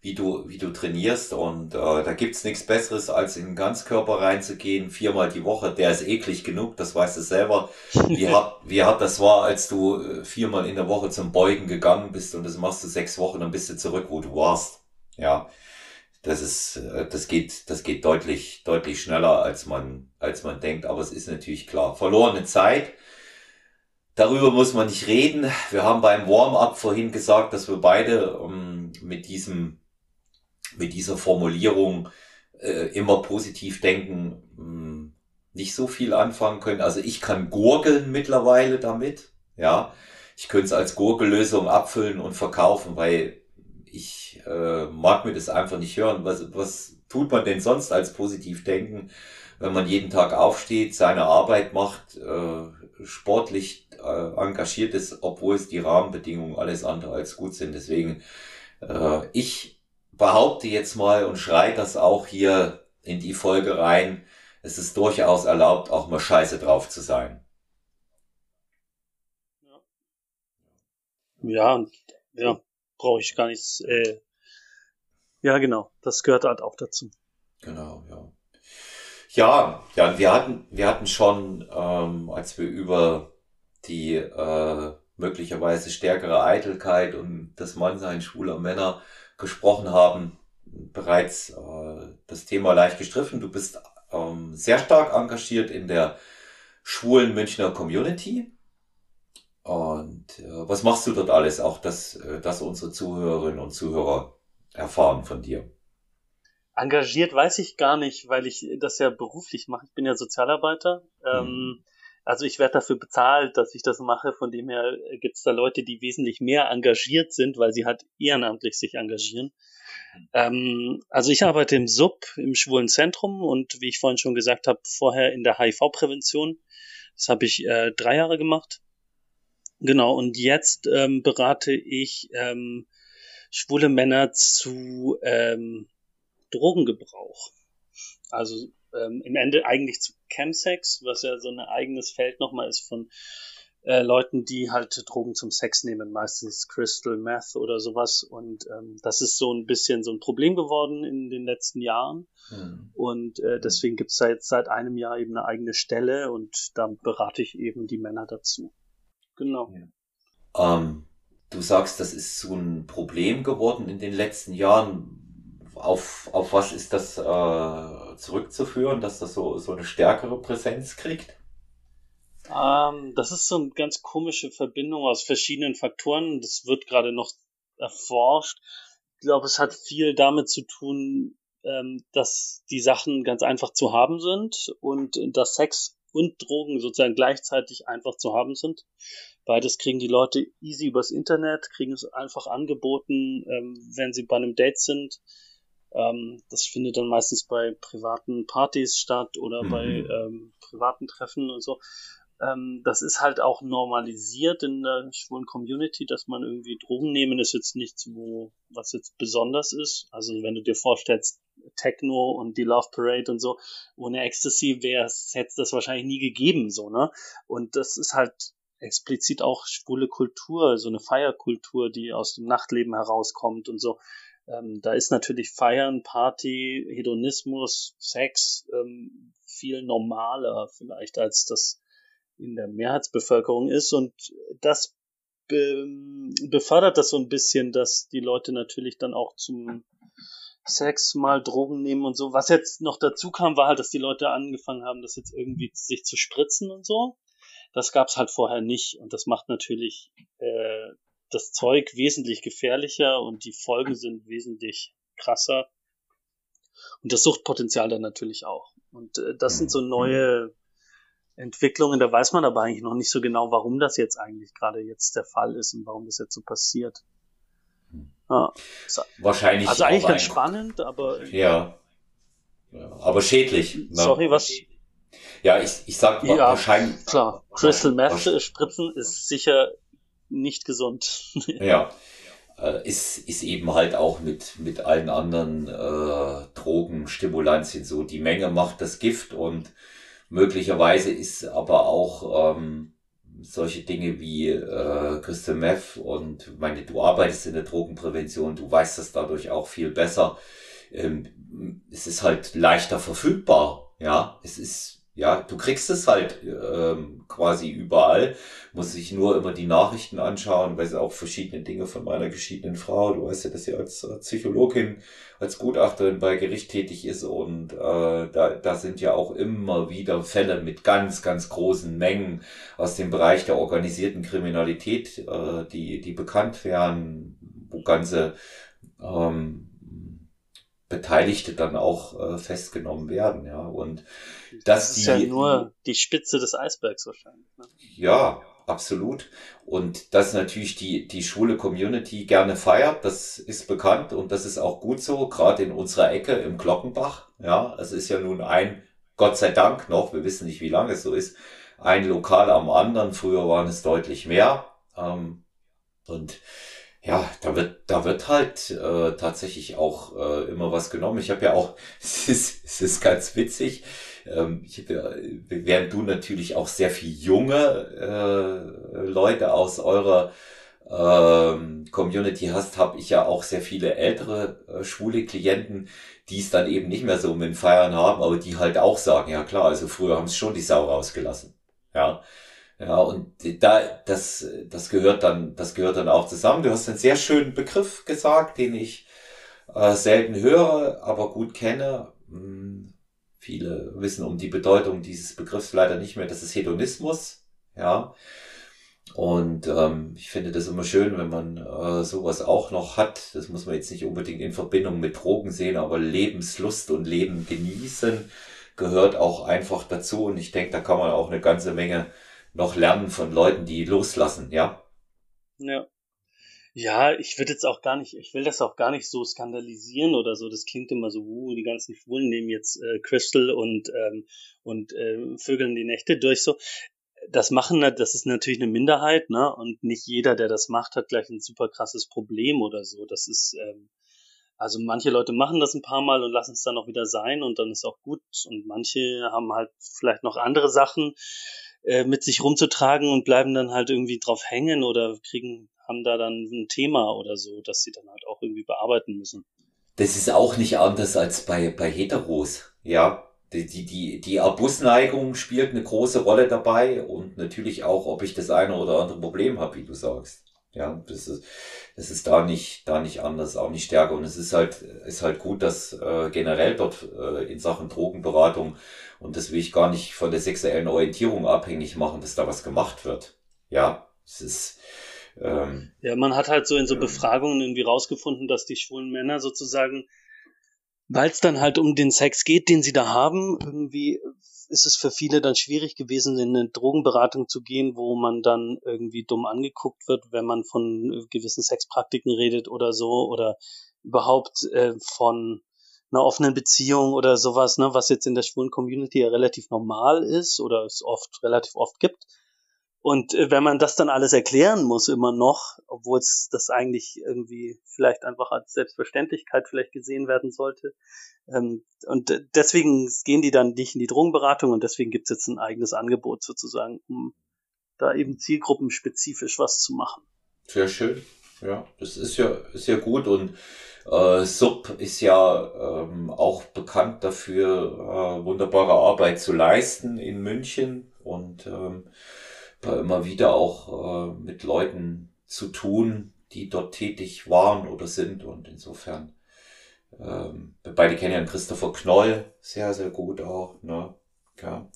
Speaker 1: wie du, wie du trainierst und äh, da gibt's nichts Besseres, als in den Ganzkörper reinzugehen, viermal die Woche. Der ist eklig genug, das weißt du selber, wie hart, wie hart das war, als du äh, viermal in der Woche zum Beugen gegangen bist und das machst du sechs Wochen, dann bist du zurück, wo du warst. Ja, das ist, äh, das geht, das geht deutlich, deutlich schneller, als man, als man denkt. Aber es ist natürlich klar. Verlorene Zeit. Darüber muss man nicht reden. Wir haben beim Warm-up vorhin gesagt, dass wir beide um, ähm, mit diesem, mit dieser Formulierung äh, immer positiv denken, mh, hm, nicht so viel anfangen können. Also ich kann gurgeln mittlerweile damit, ja. Ich könnte es als Gurgellösung abfüllen und verkaufen, weil ich äh, mag mir das einfach nicht hören. Was, was tut man denn sonst als positiv denken, wenn man jeden Tag aufsteht, seine Arbeit macht, äh, sportlich äh, engagiert ist, obwohl es die Rahmenbedingungen alles andere als gut sind. Deswegen, äh, ich behaupte jetzt mal und schrei das auch hier in die Folge rein, es ist durchaus erlaubt, auch mal scheiße drauf zu sein.
Speaker 2: Ja, ja, brauche ich gar nichts. Äh, ja, genau, das gehört halt auch dazu.
Speaker 1: Genau, ja. Ja, ja, wir hatten, wir hatten schon, ähm, als wir über die äh, möglicherweise stärkere Eitelkeit und das Mannsein schwuler Männer gesprochen haben, bereits äh, das Thema leicht gestriffen. Du bist ähm, sehr stark engagiert in der schwulen Münchner Community. Und äh, was machst du dort alles? Auch, dass, äh, dass unsere Zuhörerinnen und Zuhörer erfahren von dir.
Speaker 2: Engagiert weiß ich gar nicht, weil ich das ja beruflich mache. Ich bin ja Sozialarbeiter. Ähm, mhm. Also ich werde dafür bezahlt, dass ich das mache. Von dem her gibt es da Leute, die wesentlich mehr engagiert sind, weil sie halt ehrenamtlich sich engagieren. Ähm, also ich arbeite im SUB, im Schwulen Zentrum und wie ich vorhin schon gesagt habe, vorher in der HIV-Prävention. Das habe ich äh, drei Jahre gemacht. Genau, und jetzt ähm, berate ich ähm, schwule Männer zu ähm, Drogengebrauch. Also ähm, im Ende eigentlich zu Chemsex, was ja so ein eigenes Feld nochmal ist von äh, Leuten, die halt Drogen zum Sex nehmen, meistens Crystal Meth oder sowas. Und ähm, das ist so ein bisschen so ein Problem geworden in den letzten Jahren. Mhm. Und äh, deswegen gibt's da jetzt seit einem Jahr eben eine eigene Stelle und da berate ich eben die Männer dazu. Genau.
Speaker 1: Ja. Ähm, du sagst, das ist so ein Problem geworden in den letzten Jahren. Auf, auf was ist das äh, zurückzuführen, dass das so, so eine stärkere Präsenz kriegt?
Speaker 2: Ähm, das ist so eine ganz komische Verbindung aus verschiedenen Faktoren. Das wird gerade noch erforscht. Ich glaube, es hat viel damit zu tun, ähm, dass die Sachen ganz einfach zu haben sind und dass Sex und Drogen sozusagen gleichzeitig einfach zu haben sind. Beides kriegen die Leute easy übers Internet, kriegen es einfach angeboten, ähm, wenn sie bei einem Date sind. Ähm, das findet dann meistens bei privaten Partys statt oder mhm. bei ähm, privaten Treffen und so ähm, das ist halt auch normalisiert in der schwulen Community, dass man irgendwie Drogen nehmen ist jetzt nichts, wo, was jetzt besonders ist. Also wenn du dir vorstellst, Techno und die Love Parade und so, ohne Ecstasy wäre es, hätte das wahrscheinlich nie gegeben, so, ne? Und das ist halt explizit auch schwule Kultur, so eine Feierkultur, die aus dem Nachtleben herauskommt und so. Ähm, da ist natürlich Feiern, Party, Hedonismus, Sex ähm, viel normaler vielleicht als das in der Mehrheitsbevölkerung ist und das be befördert das so ein bisschen, dass die Leute natürlich dann auch zum Sex mal Drogen nehmen und so. Was jetzt noch dazu kam, war halt, dass die Leute angefangen haben, das jetzt irgendwie sich zu spritzen und so. Das gab's halt vorher nicht und das macht natürlich äh, das Zeug wesentlich gefährlicher und die Folgen sind wesentlich krasser. Und das Suchtpotenzial dann natürlich auch. Und äh, das sind so neue Entwicklungen, da weiß man aber eigentlich noch nicht so genau, warum das jetzt eigentlich gerade jetzt der Fall ist und warum das jetzt so passiert.
Speaker 1: Ja. Wahrscheinlich.
Speaker 2: Also eigentlich ganz spannend, aber.
Speaker 1: Ja. ja. Aber schädlich.
Speaker 2: Ne? Sorry, was?
Speaker 1: Ja, ich, ich sag ja, wahrscheinlich.
Speaker 2: Klar, Crystal Meth Spritzen ist sicher nicht gesund.
Speaker 1: ja. Äh, ist, ist eben halt auch mit, mit allen anderen äh, Drogen, Stimulantien so. Die Menge macht das Gift und Möglicherweise ist aber auch ähm, solche Dinge wie äh, Crystal Meth und meine, du arbeitest in der Drogenprävention, du weißt das dadurch auch viel besser. Ähm, es ist halt leichter verfügbar, ja. Es ist ja, du kriegst es halt ähm, quasi überall, muss sich nur immer die Nachrichten anschauen, weil es auch verschiedene Dinge von meiner geschiedenen Frau, du weißt ja, dass sie als Psychologin, als Gutachterin bei Gericht tätig ist und äh, da, da sind ja auch immer wieder Fälle mit ganz, ganz großen Mengen aus dem Bereich der organisierten Kriminalität, äh, die, die bekannt werden, wo ganze ähm, Beteiligte dann auch äh, festgenommen werden, ja. Und
Speaker 2: das, das ist die, ja nur die Spitze des Eisbergs wahrscheinlich. Ne?
Speaker 1: Ja, absolut. Und das natürlich die, die schwule Community gerne feiert, das ist bekannt und das ist auch gut so, gerade in unserer Ecke im Glockenbach. Ja, es ist ja nun ein, Gott sei Dank noch, wir wissen nicht, wie lange es so ist, ein Lokal am anderen. Früher waren es deutlich mehr. Ähm, und ja, da wird, da wird halt äh, tatsächlich auch äh, immer was genommen. Ich habe ja auch, es ist, es ist ganz witzig, ähm, ich hab ja, während du natürlich auch sehr viel junge äh, Leute aus eurer ähm, Community hast, habe ich ja auch sehr viele ältere äh, schwule Klienten, die es dann eben nicht mehr so mit dem Feiern haben, aber die halt auch sagen, ja klar, also früher haben es schon die Sau rausgelassen. Ja. Ja, und da, das, das gehört dann, das gehört dann auch zusammen. Du hast einen sehr schönen Begriff gesagt, den ich äh, selten höre, aber gut kenne. Hm, viele wissen um die Bedeutung dieses Begriffs leider nicht mehr. Das ist Hedonismus. Ja. Und ähm, ich finde das immer schön, wenn man äh, sowas auch noch hat. Das muss man jetzt nicht unbedingt in Verbindung mit Drogen sehen, aber Lebenslust und Leben genießen gehört auch einfach dazu. Und ich denke, da kann man auch eine ganze Menge noch lernen von Leuten, die loslassen, ja?
Speaker 2: Ja. Ja, ich würde jetzt auch gar nicht, ich will das auch gar nicht so skandalisieren oder so. Das klingt immer so, uh, die ganzen Schwulen nehmen jetzt äh, Crystal und ähm, und äh, vögeln die Nächte durch. So, das machen, das ist natürlich eine Minderheit, ne? Und nicht jeder, der das macht, hat gleich ein super krasses Problem oder so. Das ist ähm, also manche Leute machen das ein paar Mal und lassen es dann auch wieder sein und dann ist auch gut. Und manche haben halt vielleicht noch andere Sachen äh, mit sich rumzutragen und bleiben dann halt irgendwie drauf hängen oder kriegen, haben da dann ein Thema oder so, dass sie dann halt auch irgendwie bearbeiten müssen.
Speaker 1: Das ist auch nicht anders als bei, bei Heteros, ja. Die, die, die, die Abusneigung spielt eine große Rolle dabei und natürlich auch, ob ich das eine oder andere Problem habe, wie du sagst. Ja, das ist, das ist da nicht, da nicht anders, auch nicht stärker. Und es ist halt, ist halt gut, dass äh, generell dort äh, in Sachen Drogenberatung, und das will ich gar nicht von der sexuellen Orientierung abhängig machen, dass da was gemacht wird. Ja, es ist,
Speaker 2: ähm, ja, man hat halt so in so Befragungen irgendwie rausgefunden, dass die schwulen Männer sozusagen, weil es dann halt um den Sex geht, den sie da haben, irgendwie ist es für viele dann schwierig gewesen, in eine Drogenberatung zu gehen, wo man dann irgendwie dumm angeguckt wird, wenn man von äh, gewissen Sexpraktiken redet oder so oder überhaupt äh, von einer offenen Beziehung oder sowas, ne, was jetzt in der schwulen Community ja relativ normal ist oder es oft relativ oft gibt. Und äh, wenn man das dann alles erklären muss, immer noch, obwohl es das eigentlich irgendwie vielleicht einfach als Selbstverständlichkeit vielleicht gesehen werden sollte. Ähm, und deswegen gehen die dann nicht in die Drogenberatung und deswegen gibt es jetzt ein eigenes Angebot sozusagen, um da eben zielgruppenspezifisch was zu machen.
Speaker 1: Sehr schön. Ja, das ist ja, ist ja gut und äh, Sub ist ja ähm, auch bekannt dafür, äh, wunderbare Arbeit zu leisten in München und ähm, immer wieder auch äh, mit Leuten zu tun, die dort tätig waren oder sind und insofern ähm, beide kennen ja Christopher Knoll sehr, sehr gut auch, ne? Ja.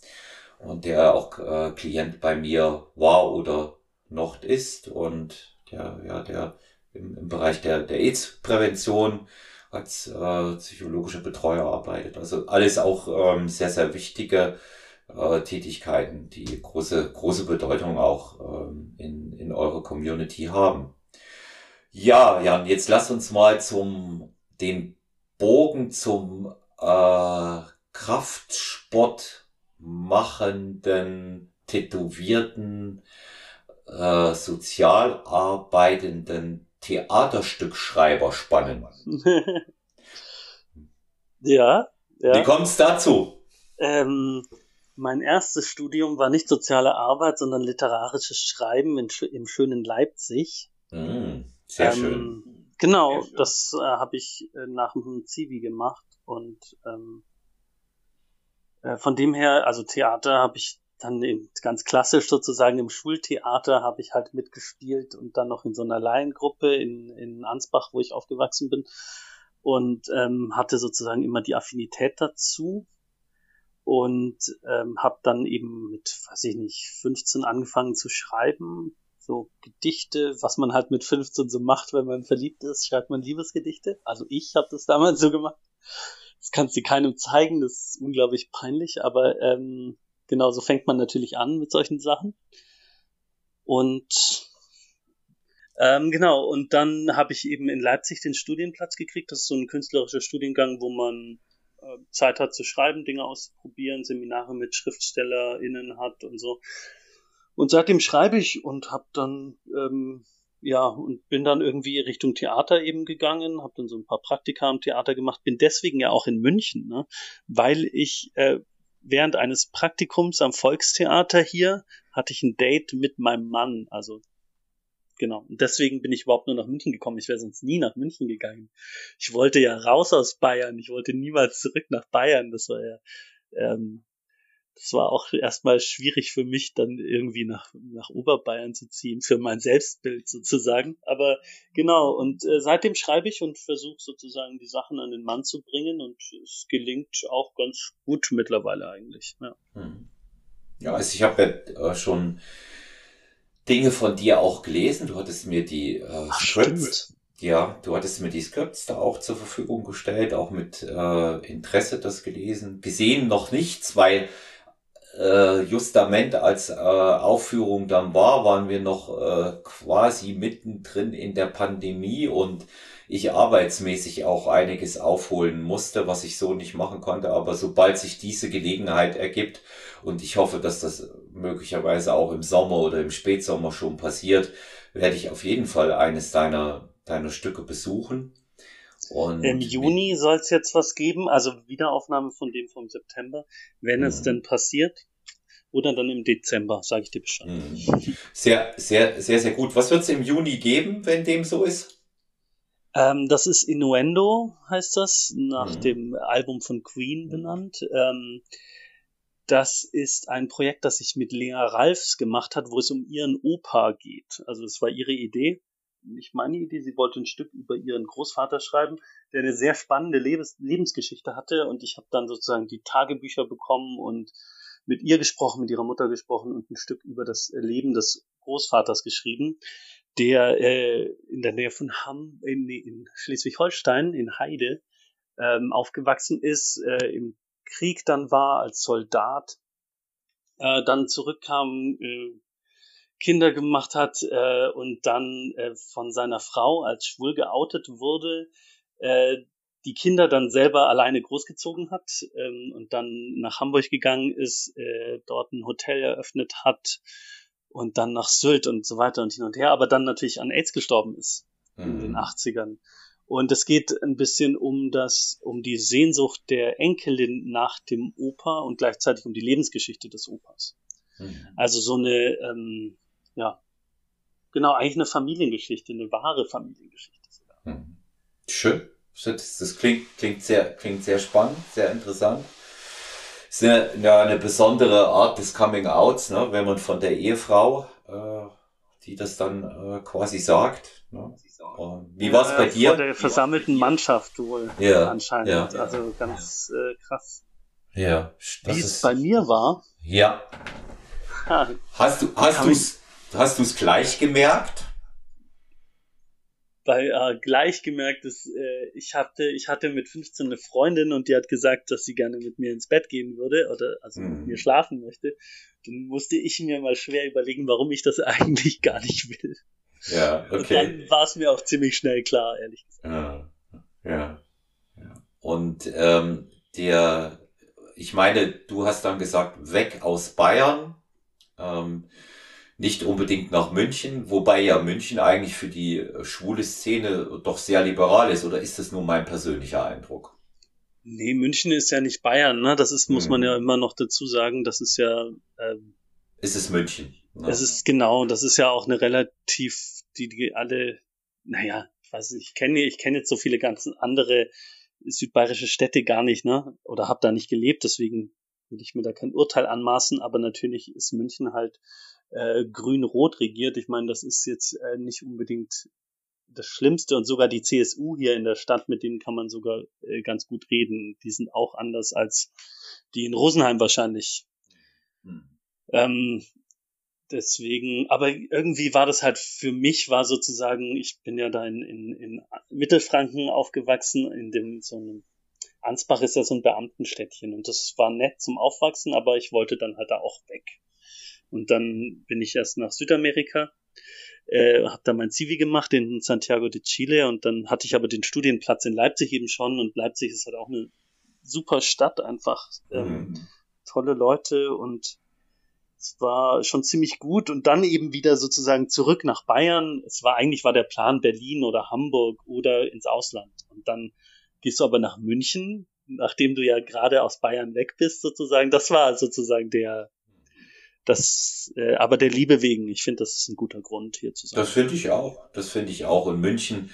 Speaker 1: Und der auch äh, Klient bei mir war oder noch ist und der, ja, der im, im Bereich der, der AIDS-Prävention als äh, psychologischer Betreuer arbeitet. Also alles auch ähm, sehr, sehr wichtige äh, Tätigkeiten, die große, große Bedeutung auch ähm, in, in eurer Community haben. Ja, Jan, jetzt lass uns mal zum den Bogen zum äh, Kraftsport machenden, tätowierten, äh, sozial arbeitenden Theaterstückschreiber spannen.
Speaker 2: ja, ja.
Speaker 1: Wie kommt's dazu?
Speaker 2: Ähm, mein erstes Studium war nicht soziale Arbeit, sondern literarisches Schreiben in, im schönen Leipzig.
Speaker 1: Mm, sehr ähm, schön.
Speaker 2: Genau, sehr schön. das äh, habe ich äh, nach dem Zivi gemacht und ähm, äh, von dem her, also Theater habe ich dann in, ganz klassisch sozusagen im Schultheater habe ich halt mitgespielt und dann noch in so einer Laiengruppe in, in Ansbach, wo ich aufgewachsen bin und ähm, hatte sozusagen immer die Affinität dazu und ähm, habe dann eben mit, weiß ich nicht, 15 angefangen zu schreiben, so Gedichte, was man halt mit 15 so macht, wenn man verliebt ist, schreibt man Liebesgedichte. Also ich habe das damals so gemacht. das kannst du keinem zeigen, das ist unglaublich peinlich, aber ähm, genau so fängt man natürlich an mit solchen Sachen. Und ähm, genau, und dann habe ich eben in Leipzig den Studienplatz gekriegt. Das ist so ein künstlerischer Studiengang, wo man Zeit hat zu schreiben, Dinge auszuprobieren, Seminare mit SchriftstellerInnen hat und so. Und seitdem schreibe ich und habe dann ähm, ja und bin dann irgendwie Richtung Theater eben gegangen, habe dann so ein paar Praktika im Theater gemacht, bin deswegen ja auch in München, ne? weil ich äh, während eines Praktikums am Volkstheater hier hatte ich ein Date mit meinem Mann, also genau. Und deswegen bin ich überhaupt nur nach München gekommen. Ich wäre sonst nie nach München gegangen. Ich wollte ja raus aus Bayern. Ich wollte niemals zurück nach Bayern. Das war ja, ähm, das war auch erstmal schwierig für mich, dann irgendwie nach, nach Oberbayern zu ziehen, für mein Selbstbild sozusagen. Aber genau, und äh, seitdem schreibe ich und versuche sozusagen die Sachen an den Mann zu bringen und es gelingt auch ganz gut mittlerweile eigentlich. Ja, hm.
Speaker 1: ja also ich habe ja äh, schon Dinge von dir auch gelesen. Du hattest mir die äh, Ach, Scripts, ja, du hattest mir die Scripts da auch zur Verfügung gestellt, auch mit äh, Interesse das gelesen. Gesehen noch nichts, weil äh, justament als äh, Aufführung dann war, waren wir noch äh, quasi mittendrin in der Pandemie und ich arbeitsmäßig auch einiges aufholen musste, was ich so nicht machen konnte. Aber sobald sich diese Gelegenheit ergibt, und ich hoffe, dass das möglicherweise auch im Sommer oder im Spätsommer schon passiert, werde ich auf jeden Fall eines deiner, deiner Stücke besuchen.
Speaker 2: Und Im Juni soll es jetzt was geben, also Wiederaufnahme von dem vom September, wenn mhm. es denn passiert. Oder dann im Dezember, sage ich dir Bescheid.
Speaker 1: Mhm. Sehr, sehr, sehr, sehr gut. Was wird es im Juni geben, wenn dem so ist?
Speaker 2: Ähm, das ist Innuendo, heißt das, nach mhm. dem Album von Queen benannt. Ähm, das ist ein Projekt, das sich mit Lea Ralfs gemacht hat, wo es um ihren Opa geht. Also es war ihre Idee, nicht meine Idee. Sie wollte ein Stück über ihren Großvater schreiben, der eine sehr spannende Lebens Lebensgeschichte hatte. Und ich habe dann sozusagen die Tagebücher bekommen und mit ihr gesprochen, mit ihrer Mutter gesprochen und ein Stück über das Leben des Großvaters geschrieben, der äh, in der Nähe von Hamm, in, in Schleswig-Holstein, in Heide, ähm, aufgewachsen ist, äh, im Krieg dann war als Soldat, äh, dann zurückkam, äh, Kinder gemacht hat äh, und dann äh, von seiner Frau als schwul geoutet wurde, äh, die Kinder dann selber alleine großgezogen hat ähm, und dann nach Hamburg gegangen ist, äh, dort ein Hotel eröffnet hat und dann nach Sylt und so weiter und hin und her, aber dann natürlich an AIDS gestorben ist mhm. in den 80ern. Und es geht ein bisschen um das, um die Sehnsucht der Enkelin nach dem Opa und gleichzeitig um die Lebensgeschichte des Opas. Mhm. Also so eine, ähm, ja, genau, eigentlich eine Familiengeschichte, eine wahre Familiengeschichte sogar.
Speaker 1: Mhm. Schön. Das, das klingt, klingt sehr, klingt sehr spannend, sehr interessant. Ist eine, ja, eine besondere Art des Coming Outs, ne, wenn man von der Ehefrau, äh, die das dann äh, quasi sagt. Ne? Wie war es bei dir?
Speaker 2: Vor der versammelten Mannschaft wohl ja, anscheinend. Ja, also ganz äh, krass.
Speaker 1: Ja.
Speaker 2: Wie es bei mir war.
Speaker 1: Ja. hast du hast du's hast du's gleich gemerkt?
Speaker 2: Bei äh, gleich gemerkt, dass äh, ich hatte, ich hatte mit 15 eine Freundin und die hat gesagt, dass sie gerne mit mir ins Bett gehen würde oder also mhm. mit mir schlafen möchte. Dann musste ich mir mal schwer überlegen, warum ich das eigentlich gar nicht will.
Speaker 1: Ja, okay.
Speaker 2: Und dann war es mir auch ziemlich schnell klar, ehrlich gesagt.
Speaker 1: Ja, ja. ja. Und ähm, der, ich meine, du hast dann gesagt, weg aus Bayern. Ähm, nicht unbedingt nach München, wobei ja München eigentlich für die äh, schwule Szene doch sehr liberal ist, oder ist das nur mein persönlicher Eindruck?
Speaker 2: Nee, München ist ja nicht Bayern, ne? Das ist, muss hm. man ja immer noch dazu sagen, das ist ja. Ähm,
Speaker 1: ist es München?
Speaker 2: Ne? Es ist genau, das ist ja auch eine relativ, die, die alle, naja, ich weiß nicht, ich kenne, ich kenne jetzt so viele ganz andere südbayerische Städte gar nicht, ne? Oder habe da nicht gelebt, deswegen will ich mir da kein Urteil anmaßen, aber natürlich ist München halt äh, grün-rot regiert. Ich meine, das ist jetzt äh, nicht unbedingt das Schlimmste und sogar die CSU hier in der Stadt, mit denen kann man sogar äh, ganz gut reden. Die sind auch anders als die in Rosenheim wahrscheinlich. Hm. Ähm, deswegen, aber irgendwie war das halt für mich, war sozusagen, ich bin ja da in, in, in Mittelfranken aufgewachsen, in dem so einem Ansbach ist ja so ein Beamtenstädtchen und das war nett zum Aufwachsen, aber ich wollte dann halt da auch weg. Und dann bin ich erst nach Südamerika, äh, habe da mein Zivi gemacht in Santiago de Chile und dann hatte ich aber den Studienplatz in Leipzig eben schon und Leipzig ist halt auch eine super Stadt einfach. Ähm, mhm. Tolle Leute und es war schon ziemlich gut und dann eben wieder sozusagen zurück nach Bayern. Es war eigentlich war der Plan Berlin oder Hamburg oder ins Ausland. Und dann gehst du aber nach München, nachdem du ja gerade aus Bayern weg bist sozusagen. Das war sozusagen der das äh, aber der Liebe wegen. Ich finde, das ist ein guter Grund hier zu sein.
Speaker 1: Das finde ich auch. Das finde ich auch. Und München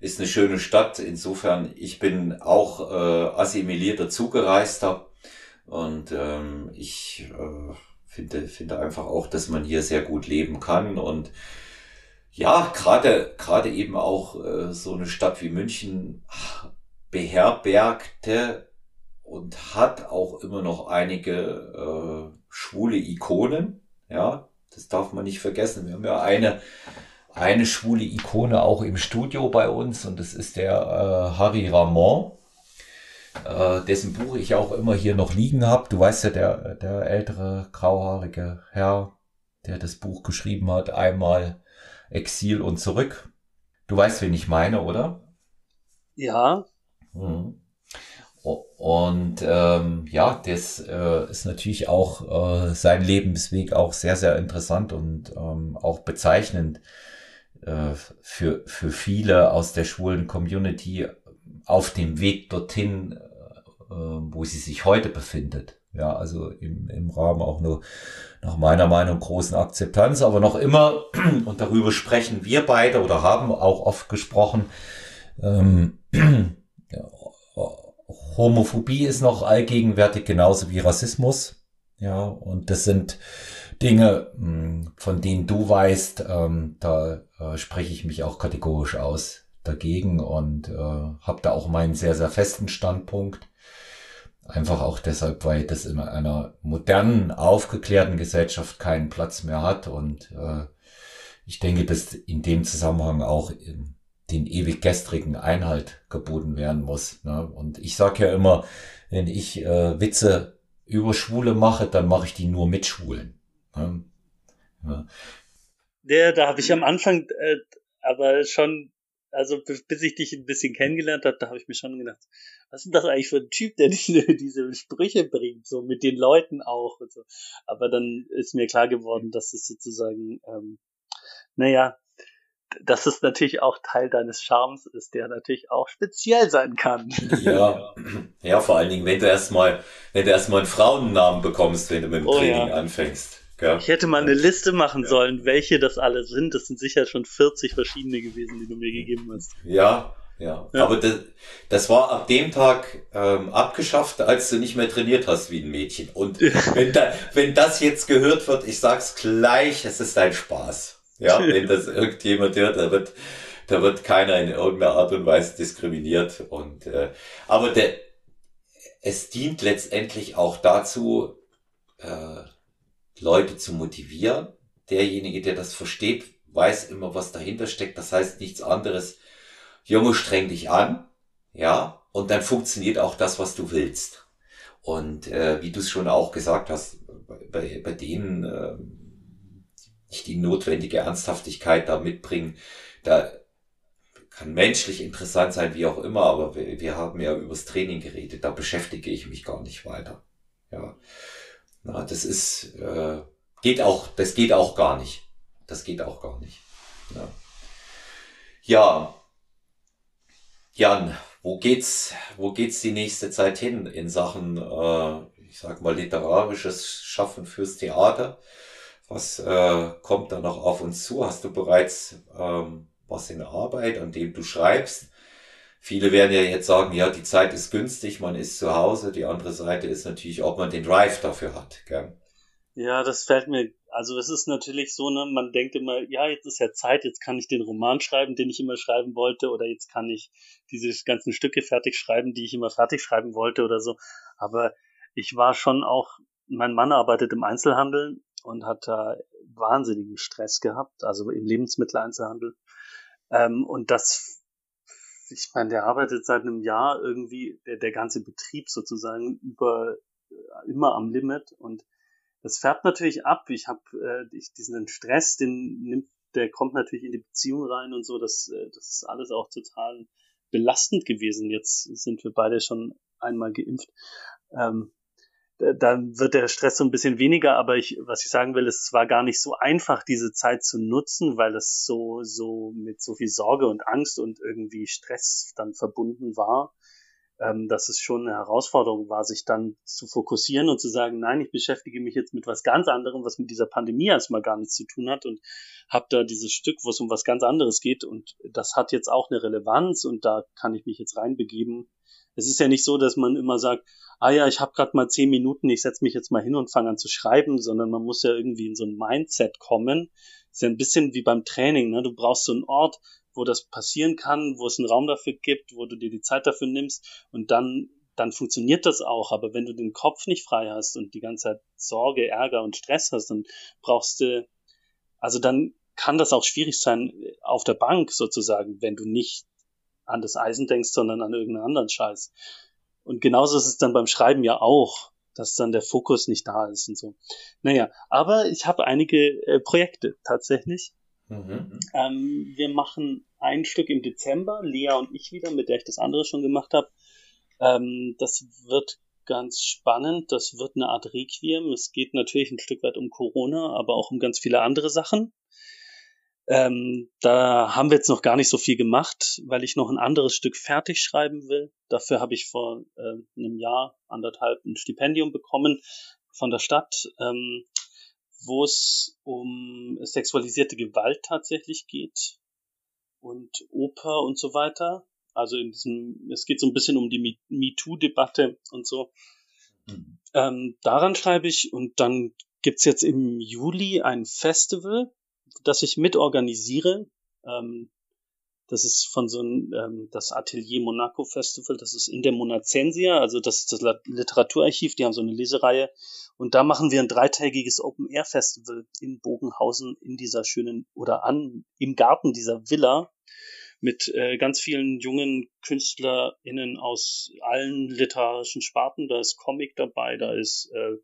Speaker 1: ist eine schöne Stadt. Insofern, ich bin auch äh, assimiliert dazugereister und ähm, ich äh, finde, finde einfach auch, dass man hier sehr gut leben kann und ja, gerade, gerade eben auch äh, so eine Stadt wie München beherbergte und hat auch immer noch einige äh, schwule Ikonen. Ja, das darf man nicht vergessen. Wir haben ja eine, eine schwule Ikone auch im Studio bei uns und das ist der äh, Harry Ramon äh, dessen Buch ich auch immer hier noch liegen habe. Du weißt ja, der, der ältere grauhaarige Herr, der das Buch geschrieben hat, einmal Exil und zurück. Du weißt, wen ich meine, oder?
Speaker 2: Ja.
Speaker 1: Mhm. Und ähm, ja, das äh, ist natürlich auch äh, sein Lebensweg auch sehr, sehr interessant und ähm, auch bezeichnend äh, für, für viele aus der schwulen Community, auf dem Weg dorthin, äh, wo sie sich heute befindet. Ja, also im, im Rahmen auch nur nach meiner Meinung großen Akzeptanz, aber noch immer, und darüber sprechen wir beide oder haben auch oft gesprochen, ähm, Homophobie ist noch allgegenwärtig, genauso wie Rassismus. Ja, und das sind Dinge, hm, von denen du weißt, ähm, da äh, spreche ich mich auch kategorisch aus dagegen und äh, habe da auch meinen sehr, sehr festen Standpunkt. Einfach auch deshalb, weil das in einer modernen, aufgeklärten Gesellschaft keinen Platz mehr hat. Und äh, ich denke, dass in dem Zusammenhang auch den ewig gestrigen Einhalt geboten werden muss. Ne? Und ich sage ja immer, wenn ich äh, Witze über Schwule mache, dann mache ich die nur mit Schwulen. Ne?
Speaker 2: Ja. ja, da habe ich am Anfang äh, aber schon also bis ich dich ein bisschen kennengelernt habe, da habe ich mir schon gedacht, was ist das eigentlich für ein Typ, der diese, diese Sprüche bringt, so mit den Leuten auch und so. Aber dann ist mir klar geworden, dass es sozusagen, ähm, naja, dass es natürlich auch Teil deines Charmes ist, der natürlich auch speziell sein kann.
Speaker 1: Ja, ja, vor allen Dingen, wenn du erstmal, wenn du erstmal einen Frauennamen bekommst, wenn du mit dem oh, Training ja. anfängst.
Speaker 2: Ja. Ich hätte mal eine Liste machen sollen, welche das alle sind. Das sind sicher schon 40 verschiedene gewesen, die du mir gegeben hast.
Speaker 1: Ja, ja. ja. Aber das, das war ab dem Tag ähm, abgeschafft, als du nicht mehr trainiert hast wie ein Mädchen. Und wenn, da, wenn das jetzt gehört wird, ich sag's gleich, es ist dein Spaß. Ja, wenn das irgendjemand hört, da wird, da wird keiner in irgendeiner Art und Weise diskriminiert. Und äh, aber der, es dient letztendlich auch dazu, äh, Leute zu motivieren. Derjenige, der das versteht, weiß immer, was dahinter steckt. Das heißt nichts anderes. Junge, streng dich an, ja, und dann funktioniert auch das, was du willst. Und äh, wie du es schon auch gesagt hast, bei, bei denen äh, nicht die notwendige Ernsthaftigkeit da mitbringen, da kann menschlich interessant sein, wie auch immer, aber wir, wir haben ja übers Training geredet, da beschäftige ich mich gar nicht weiter. Ja. Na, das ist, äh, geht auch, das geht auch gar nicht. Das geht auch gar nicht. Ja, ja. Jan, wo geht's, wo geht's die nächste Zeit hin in Sachen, äh, ich sag mal, literarisches Schaffen fürs Theater? Was äh, kommt da noch auf uns zu? Hast du bereits ähm, was in Arbeit, an dem du schreibst? Viele werden ja jetzt sagen, ja, die Zeit ist günstig, man ist zu Hause. Die andere Seite ist natürlich, ob man den Drive dafür hat. Gell?
Speaker 2: Ja, das fällt mir, also es ist natürlich so, ne, man denkt immer, ja, jetzt ist ja Zeit, jetzt kann ich den Roman schreiben, den ich immer schreiben wollte, oder jetzt kann ich diese ganzen Stücke fertig schreiben, die ich immer fertig schreiben wollte oder so. Aber ich war schon auch, mein Mann arbeitet im Einzelhandel und hat da wahnsinnigen Stress gehabt, also im Lebensmitteleinzelhandel. Ähm, und das ich meine, der arbeitet seit einem Jahr irgendwie, der, der ganze Betrieb sozusagen über äh, immer am Limit und das färbt natürlich ab. Ich habe äh, ich, diesen Stress, den nimmt, der kommt natürlich in die Beziehung rein und so. Das, äh, das ist alles auch total belastend gewesen. Jetzt sind wir beide schon einmal geimpft. Ähm, dann wird der Stress so ein bisschen weniger, aber ich, was ich sagen will, es war gar nicht so einfach, diese Zeit zu nutzen, weil es so, so mit so viel Sorge und Angst und irgendwie Stress dann verbunden war ähm, dass es schon eine Herausforderung war, sich dann zu fokussieren und zu sagen, nein, ich beschäftige mich jetzt mit was ganz anderem, was mit dieser Pandemie erstmal gar nichts zu tun hat und habe da dieses Stück, wo es um was ganz anderes geht und das hat jetzt auch eine Relevanz und da kann ich mich jetzt reinbegeben. Es ist ja nicht so, dass man immer sagt, ah ja, ich habe gerade mal zehn Minuten, ich setze mich jetzt mal hin und fange an zu schreiben, sondern man muss ja irgendwie in so ein Mindset kommen. ist ja ein bisschen wie beim Training, ne? Du brauchst so einen Ort, wo das passieren kann, wo es einen Raum dafür gibt, wo du dir die Zeit dafür nimmst und dann dann funktioniert das auch. Aber wenn du den Kopf nicht frei hast und die ganze Zeit Sorge, Ärger und Stress hast, dann brauchst du, also dann kann das auch schwierig sein auf der Bank sozusagen, wenn du nicht an das Eisen denkst, sondern an irgendeinen anderen Scheiß. Und genauso ist es dann beim Schreiben ja auch, dass dann der Fokus nicht da ist und so. Naja, aber ich habe einige äh, Projekte tatsächlich. Mhm. Ähm, wir machen ein Stück im Dezember, Lea und ich wieder, mit der ich das andere schon gemacht habe. Ähm, das wird ganz spannend. Das wird eine Art Requiem. Es geht natürlich ein Stück weit um Corona, aber auch um ganz viele andere Sachen. Ähm, da haben wir jetzt noch gar nicht so viel gemacht, weil ich noch ein anderes Stück fertig schreiben will. Dafür habe ich vor äh, einem Jahr, anderthalb, ein Stipendium bekommen von der Stadt. Ähm, wo es um sexualisierte Gewalt tatsächlich geht und Oper und so weiter. Also in diesem, es geht so ein bisschen um die MeToo-Debatte und so. Mhm. Ähm, daran schreibe ich und dann gibt's jetzt im Juli ein Festival, das ich mitorganisiere. Ähm, das ist von so einem, ähm, das Atelier Monaco Festival, das ist in der Monacensia, also das ist das Literaturarchiv, die haben so eine Lesereihe. Und da machen wir ein dreitägiges Open Air Festival in Bogenhausen in dieser schönen oder an, im Garten dieser Villa mit äh, ganz vielen jungen KünstlerInnen aus allen literarischen Sparten. Da ist Comic dabei, da ist äh,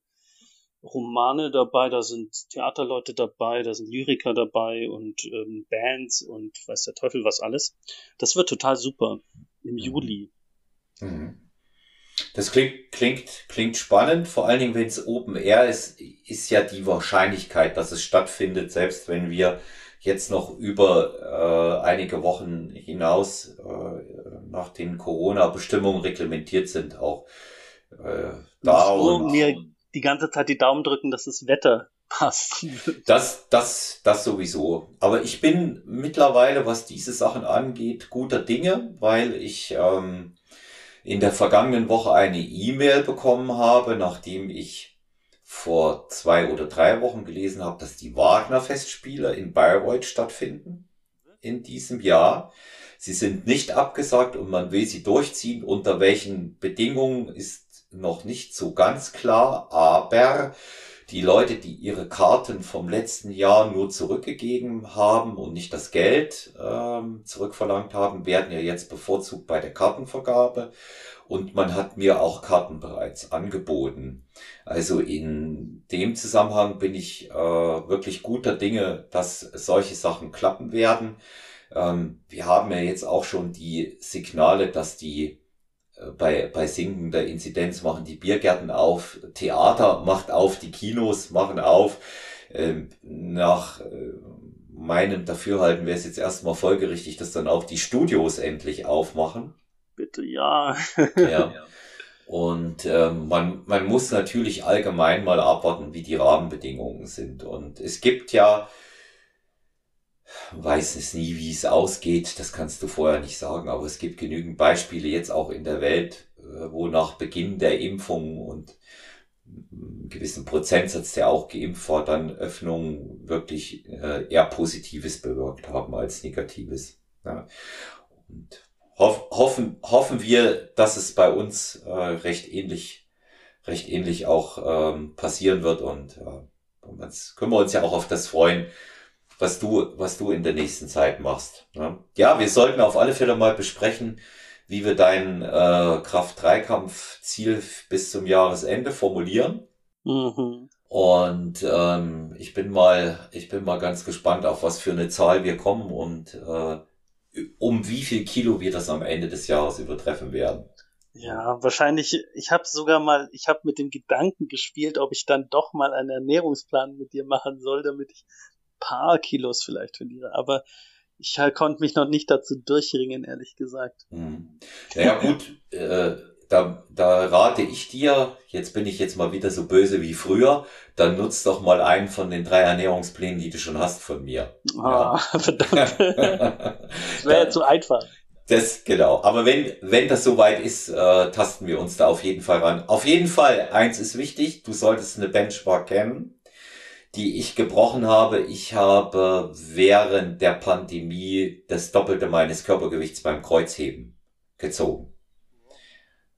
Speaker 2: Romane dabei, da sind Theaterleute dabei, da sind Lyriker dabei und ähm, Bands und weiß der Teufel was alles. Das wird total super im mhm. Juli.
Speaker 1: Mhm. Das klingt, klingt, klingt spannend, vor allen Dingen, wenn es Open Air ist, ist ja die Wahrscheinlichkeit, dass es stattfindet, selbst wenn wir jetzt noch über äh, einige Wochen hinaus äh, nach den Corona-Bestimmungen reglementiert sind, auch äh,
Speaker 2: da. So, und, mir die ganze Zeit die Daumen drücken, dass das Wetter passt.
Speaker 1: Das, das, das sowieso. Aber ich bin mittlerweile, was diese Sachen angeht, guter Dinge, weil ich ähm, in der vergangenen Woche eine E-Mail bekommen habe, nachdem ich vor zwei oder drei Wochen gelesen habe, dass die Wagner-Festspiele in Bayreuth stattfinden in diesem Jahr. Sie sind nicht abgesagt und man will sie durchziehen. Unter welchen Bedingungen ist noch nicht so ganz klar, aber die Leute, die ihre Karten vom letzten Jahr nur zurückgegeben haben und nicht das Geld ähm, zurückverlangt haben, werden ja jetzt bevorzugt bei der Kartenvergabe. Und man hat mir auch Karten bereits angeboten. Also in dem Zusammenhang bin ich äh, wirklich guter Dinge, dass solche Sachen klappen werden. Ähm, wir haben ja jetzt auch schon die Signale, dass die bei, bei sinkender Inzidenz machen die Biergärten auf, Theater macht auf, die Kinos machen auf. Ähm, nach äh, meinem Dafürhalten wäre es jetzt erstmal folgerichtig, dass dann auch die Studios endlich aufmachen.
Speaker 2: Bitte ja.
Speaker 1: ja. Und ähm, man, man muss natürlich allgemein mal abwarten, wie die Rahmenbedingungen sind. Und es gibt ja weiß es nie, wie es ausgeht, das kannst du vorher nicht sagen, aber es gibt genügend Beispiele jetzt auch in der Welt, äh, wo nach Beginn der Impfung und einem gewissen Prozentsatz, der auch geimpft war, dann Öffnungen wirklich äh, eher Positives bewirkt haben als Negatives. Ja. Und hoff, hoffen, hoffen wir, dass es bei uns äh, recht ähnlich, recht ähnlich auch ähm, passieren wird und äh, können wir uns ja auch auf das freuen, was du, was du in der nächsten Zeit machst. Ne? Ja, wir sollten auf alle Fälle mal besprechen, wie wir dein äh, Kraft-3-Kampf-Ziel bis zum Jahresende formulieren. Mhm. Und ähm, ich bin mal, ich bin mal ganz gespannt, auf was für eine Zahl wir kommen und äh, um wie viel Kilo wir das am Ende des Jahres übertreffen werden.
Speaker 2: Ja, wahrscheinlich, ich habe sogar mal, ich habe mit dem Gedanken gespielt, ob ich dann doch mal einen Ernährungsplan mit dir machen soll, damit ich paar Kilos vielleicht verliere. Aber ich halt, konnte mich noch nicht dazu durchringen, ehrlich gesagt.
Speaker 1: Hm. Naja, gut, äh, da, da rate ich dir, jetzt bin ich jetzt mal wieder so böse wie früher, dann nutzt doch mal einen von den drei Ernährungsplänen, die du schon hast von mir. Ah, ja. verdammt.
Speaker 2: das wäre ja zu einfach.
Speaker 1: Das, genau. Aber wenn, wenn das soweit ist, äh, tasten wir uns da auf jeden Fall ran. Auf jeden Fall, eins ist wichtig, du solltest eine Benchmark kennen, die ich gebrochen habe. Ich habe während der Pandemie das Doppelte meines Körpergewichts beim Kreuzheben gezogen.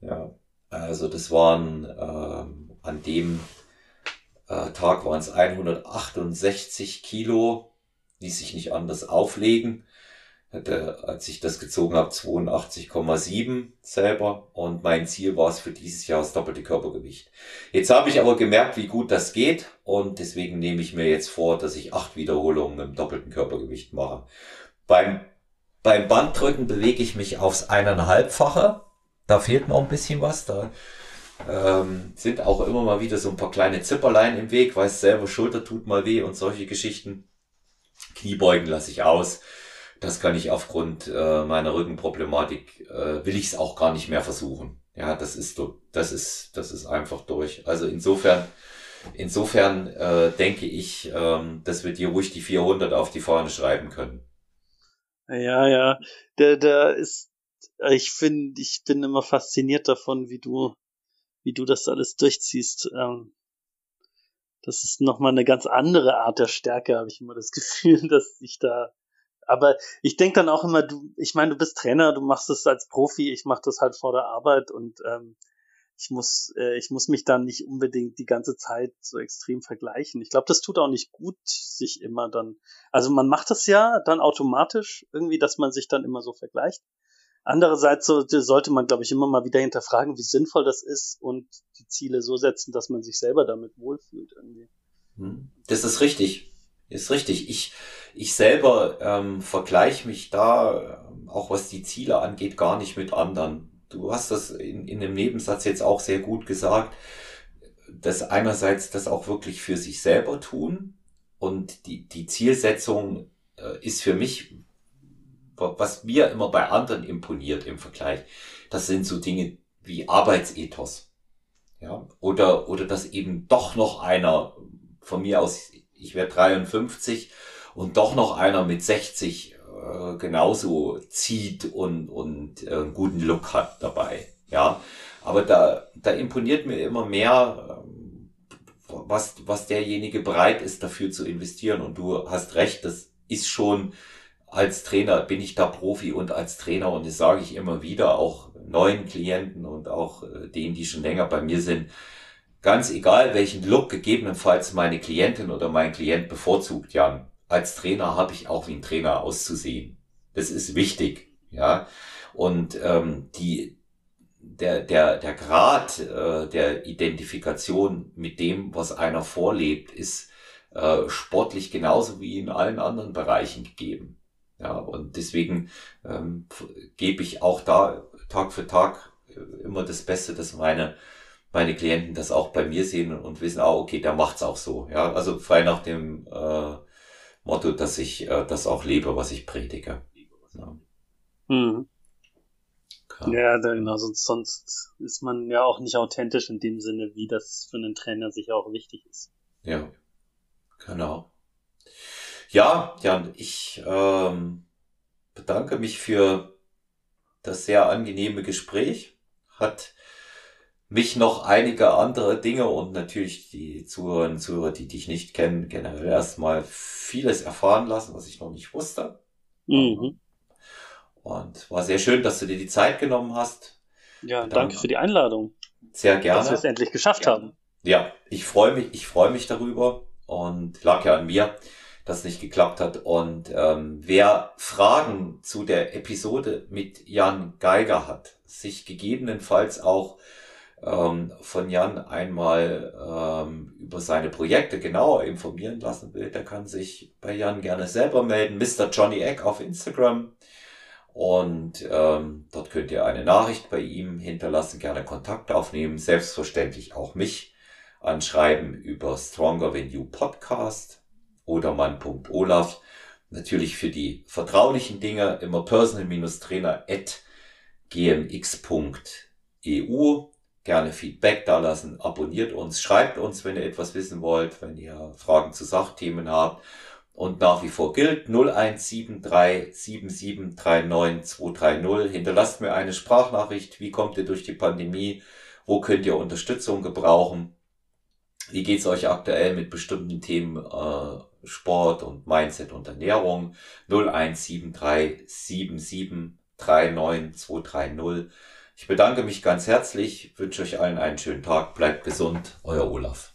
Speaker 1: Ja, also das waren äh, an dem äh, Tag waren es 168 Kilo, ließ sich nicht anders auflegen hatte, als ich das gezogen habe, 82,7 selber und mein Ziel war es für dieses Jahr das doppelte Körpergewicht. Jetzt habe ich aber gemerkt, wie gut das geht und deswegen nehme ich mir jetzt vor, dass ich acht Wiederholungen im doppelten Körpergewicht mache. Beim, beim Banddrücken bewege ich mich aufs eineinhalbfache. Da fehlt noch ein bisschen was. Da ähm, sind auch immer mal wieder so ein paar kleine Zipperlein im Weg, weiß selber, Schulter tut mal weh und solche Geschichten. Kniebeugen lasse ich aus das kann ich aufgrund äh, meiner Rückenproblematik, äh, will ich es auch gar nicht mehr versuchen. Ja, das ist, das ist, das ist einfach durch. Also insofern, insofern äh, denke ich, ähm, dass wir dir ruhig die 400 auf die Fahne schreiben können.
Speaker 2: Ja, ja, der, der ist, ich finde, ich bin immer fasziniert davon, wie du, wie du das alles durchziehst. Ähm, das ist nochmal eine ganz andere Art der Stärke, habe ich immer das Gefühl, dass ich da aber ich denke dann auch immer, du, ich meine, du bist Trainer, du machst es als Profi, ich mache das halt vor der Arbeit und ähm, ich muss, äh, ich muss mich dann nicht unbedingt die ganze Zeit so extrem vergleichen. Ich glaube, das tut auch nicht gut, sich immer dann. Also man macht das ja dann automatisch irgendwie, dass man sich dann immer so vergleicht. Andererseits sollte, sollte man, glaube ich, immer mal wieder hinterfragen, wie sinnvoll das ist und die Ziele so setzen, dass man sich selber damit wohlfühlt irgendwie.
Speaker 1: Hm. Das ist richtig. Ist richtig. Ich, ich selber ähm, vergleiche mich da, ähm, auch was die Ziele angeht, gar nicht mit anderen. Du hast das in, in dem Nebensatz jetzt auch sehr gut gesagt, dass einerseits das auch wirklich für sich selber tun und die, die Zielsetzung äh, ist für mich, was mir immer bei anderen imponiert im Vergleich, das sind so Dinge wie Arbeitsethos. Ja, oder, oder dass eben doch noch einer von mir aus, ich werde 53 und doch noch einer mit 60 äh, genauso zieht und, und äh, einen guten Look hat dabei. Ja, aber da, da imponiert mir immer mehr, ähm, was, was derjenige bereit ist, dafür zu investieren. Und du hast recht, das ist schon als Trainer bin ich da Profi und als Trainer und das sage ich immer wieder auch neuen Klienten und auch äh, denen, die schon länger bei mir sind, ganz egal welchen Look gegebenenfalls meine Klientin oder mein Klient bevorzugt, Jan als Trainer habe ich auch wie ein Trainer auszusehen. Das ist wichtig, ja. Und ähm, die, der, der, der Grad äh, der Identifikation mit dem, was einer vorlebt, ist äh, sportlich genauso wie in allen anderen Bereichen gegeben. Ja, und deswegen ähm, gebe ich auch da Tag für Tag äh, immer das Beste, dass meine meine Klienten das auch bei mir sehen und wissen, ah, okay, der macht's auch so. Ja, also frei nach dem äh, Motto, dass ich äh, das auch lebe, was ich predige. Ja.
Speaker 2: Mhm. Ja, genau, sonst, sonst ist man ja auch nicht authentisch in dem Sinne, wie das für einen Trainer sicher auch wichtig ist.
Speaker 1: Ja, genau. Ja, Jan, ich ähm, bedanke mich für das sehr angenehme Gespräch. Hat mich noch einige andere Dinge und natürlich die Zuhörerinnen und Zuhörer, die dich nicht kennen, generell erstmal vieles erfahren lassen, was ich noch nicht wusste. Mhm. Und war sehr schön, dass du dir die Zeit genommen hast.
Speaker 2: Ja, Dann, danke für die Einladung.
Speaker 1: Sehr gerne.
Speaker 2: Dass wir es endlich geschafft haben.
Speaker 1: Ja, ich freue mich, ich freue mich darüber und lag ja an mir, das nicht geklappt hat. Und ähm, wer Fragen zu der Episode mit Jan Geiger hat, sich gegebenenfalls auch ähm, von Jan einmal ähm, über seine Projekte genauer informieren lassen will, der kann sich bei Jan gerne selber melden. Mr. Johnny Egg auf Instagram. Und ähm, dort könnt ihr eine Nachricht bei ihm hinterlassen, gerne Kontakt aufnehmen, selbstverständlich auch mich anschreiben über Stronger Than You Podcast odermann.olaf. Natürlich für die vertraulichen Dinge immer personal-trainer at gmx.eu. Gerne Feedback da lassen, abonniert uns, schreibt uns, wenn ihr etwas wissen wollt, wenn ihr Fragen zu Sachthemen habt. Und nach wie vor gilt 01737739 Hinterlasst mir eine Sprachnachricht. Wie kommt ihr durch die Pandemie? Wo könnt ihr Unterstützung gebrauchen? Wie geht's euch aktuell mit bestimmten Themen äh, Sport und Mindset und Ernährung 01737739230. Ich bedanke mich ganz herzlich, wünsche euch allen einen schönen Tag, bleibt gesund, euer Olaf.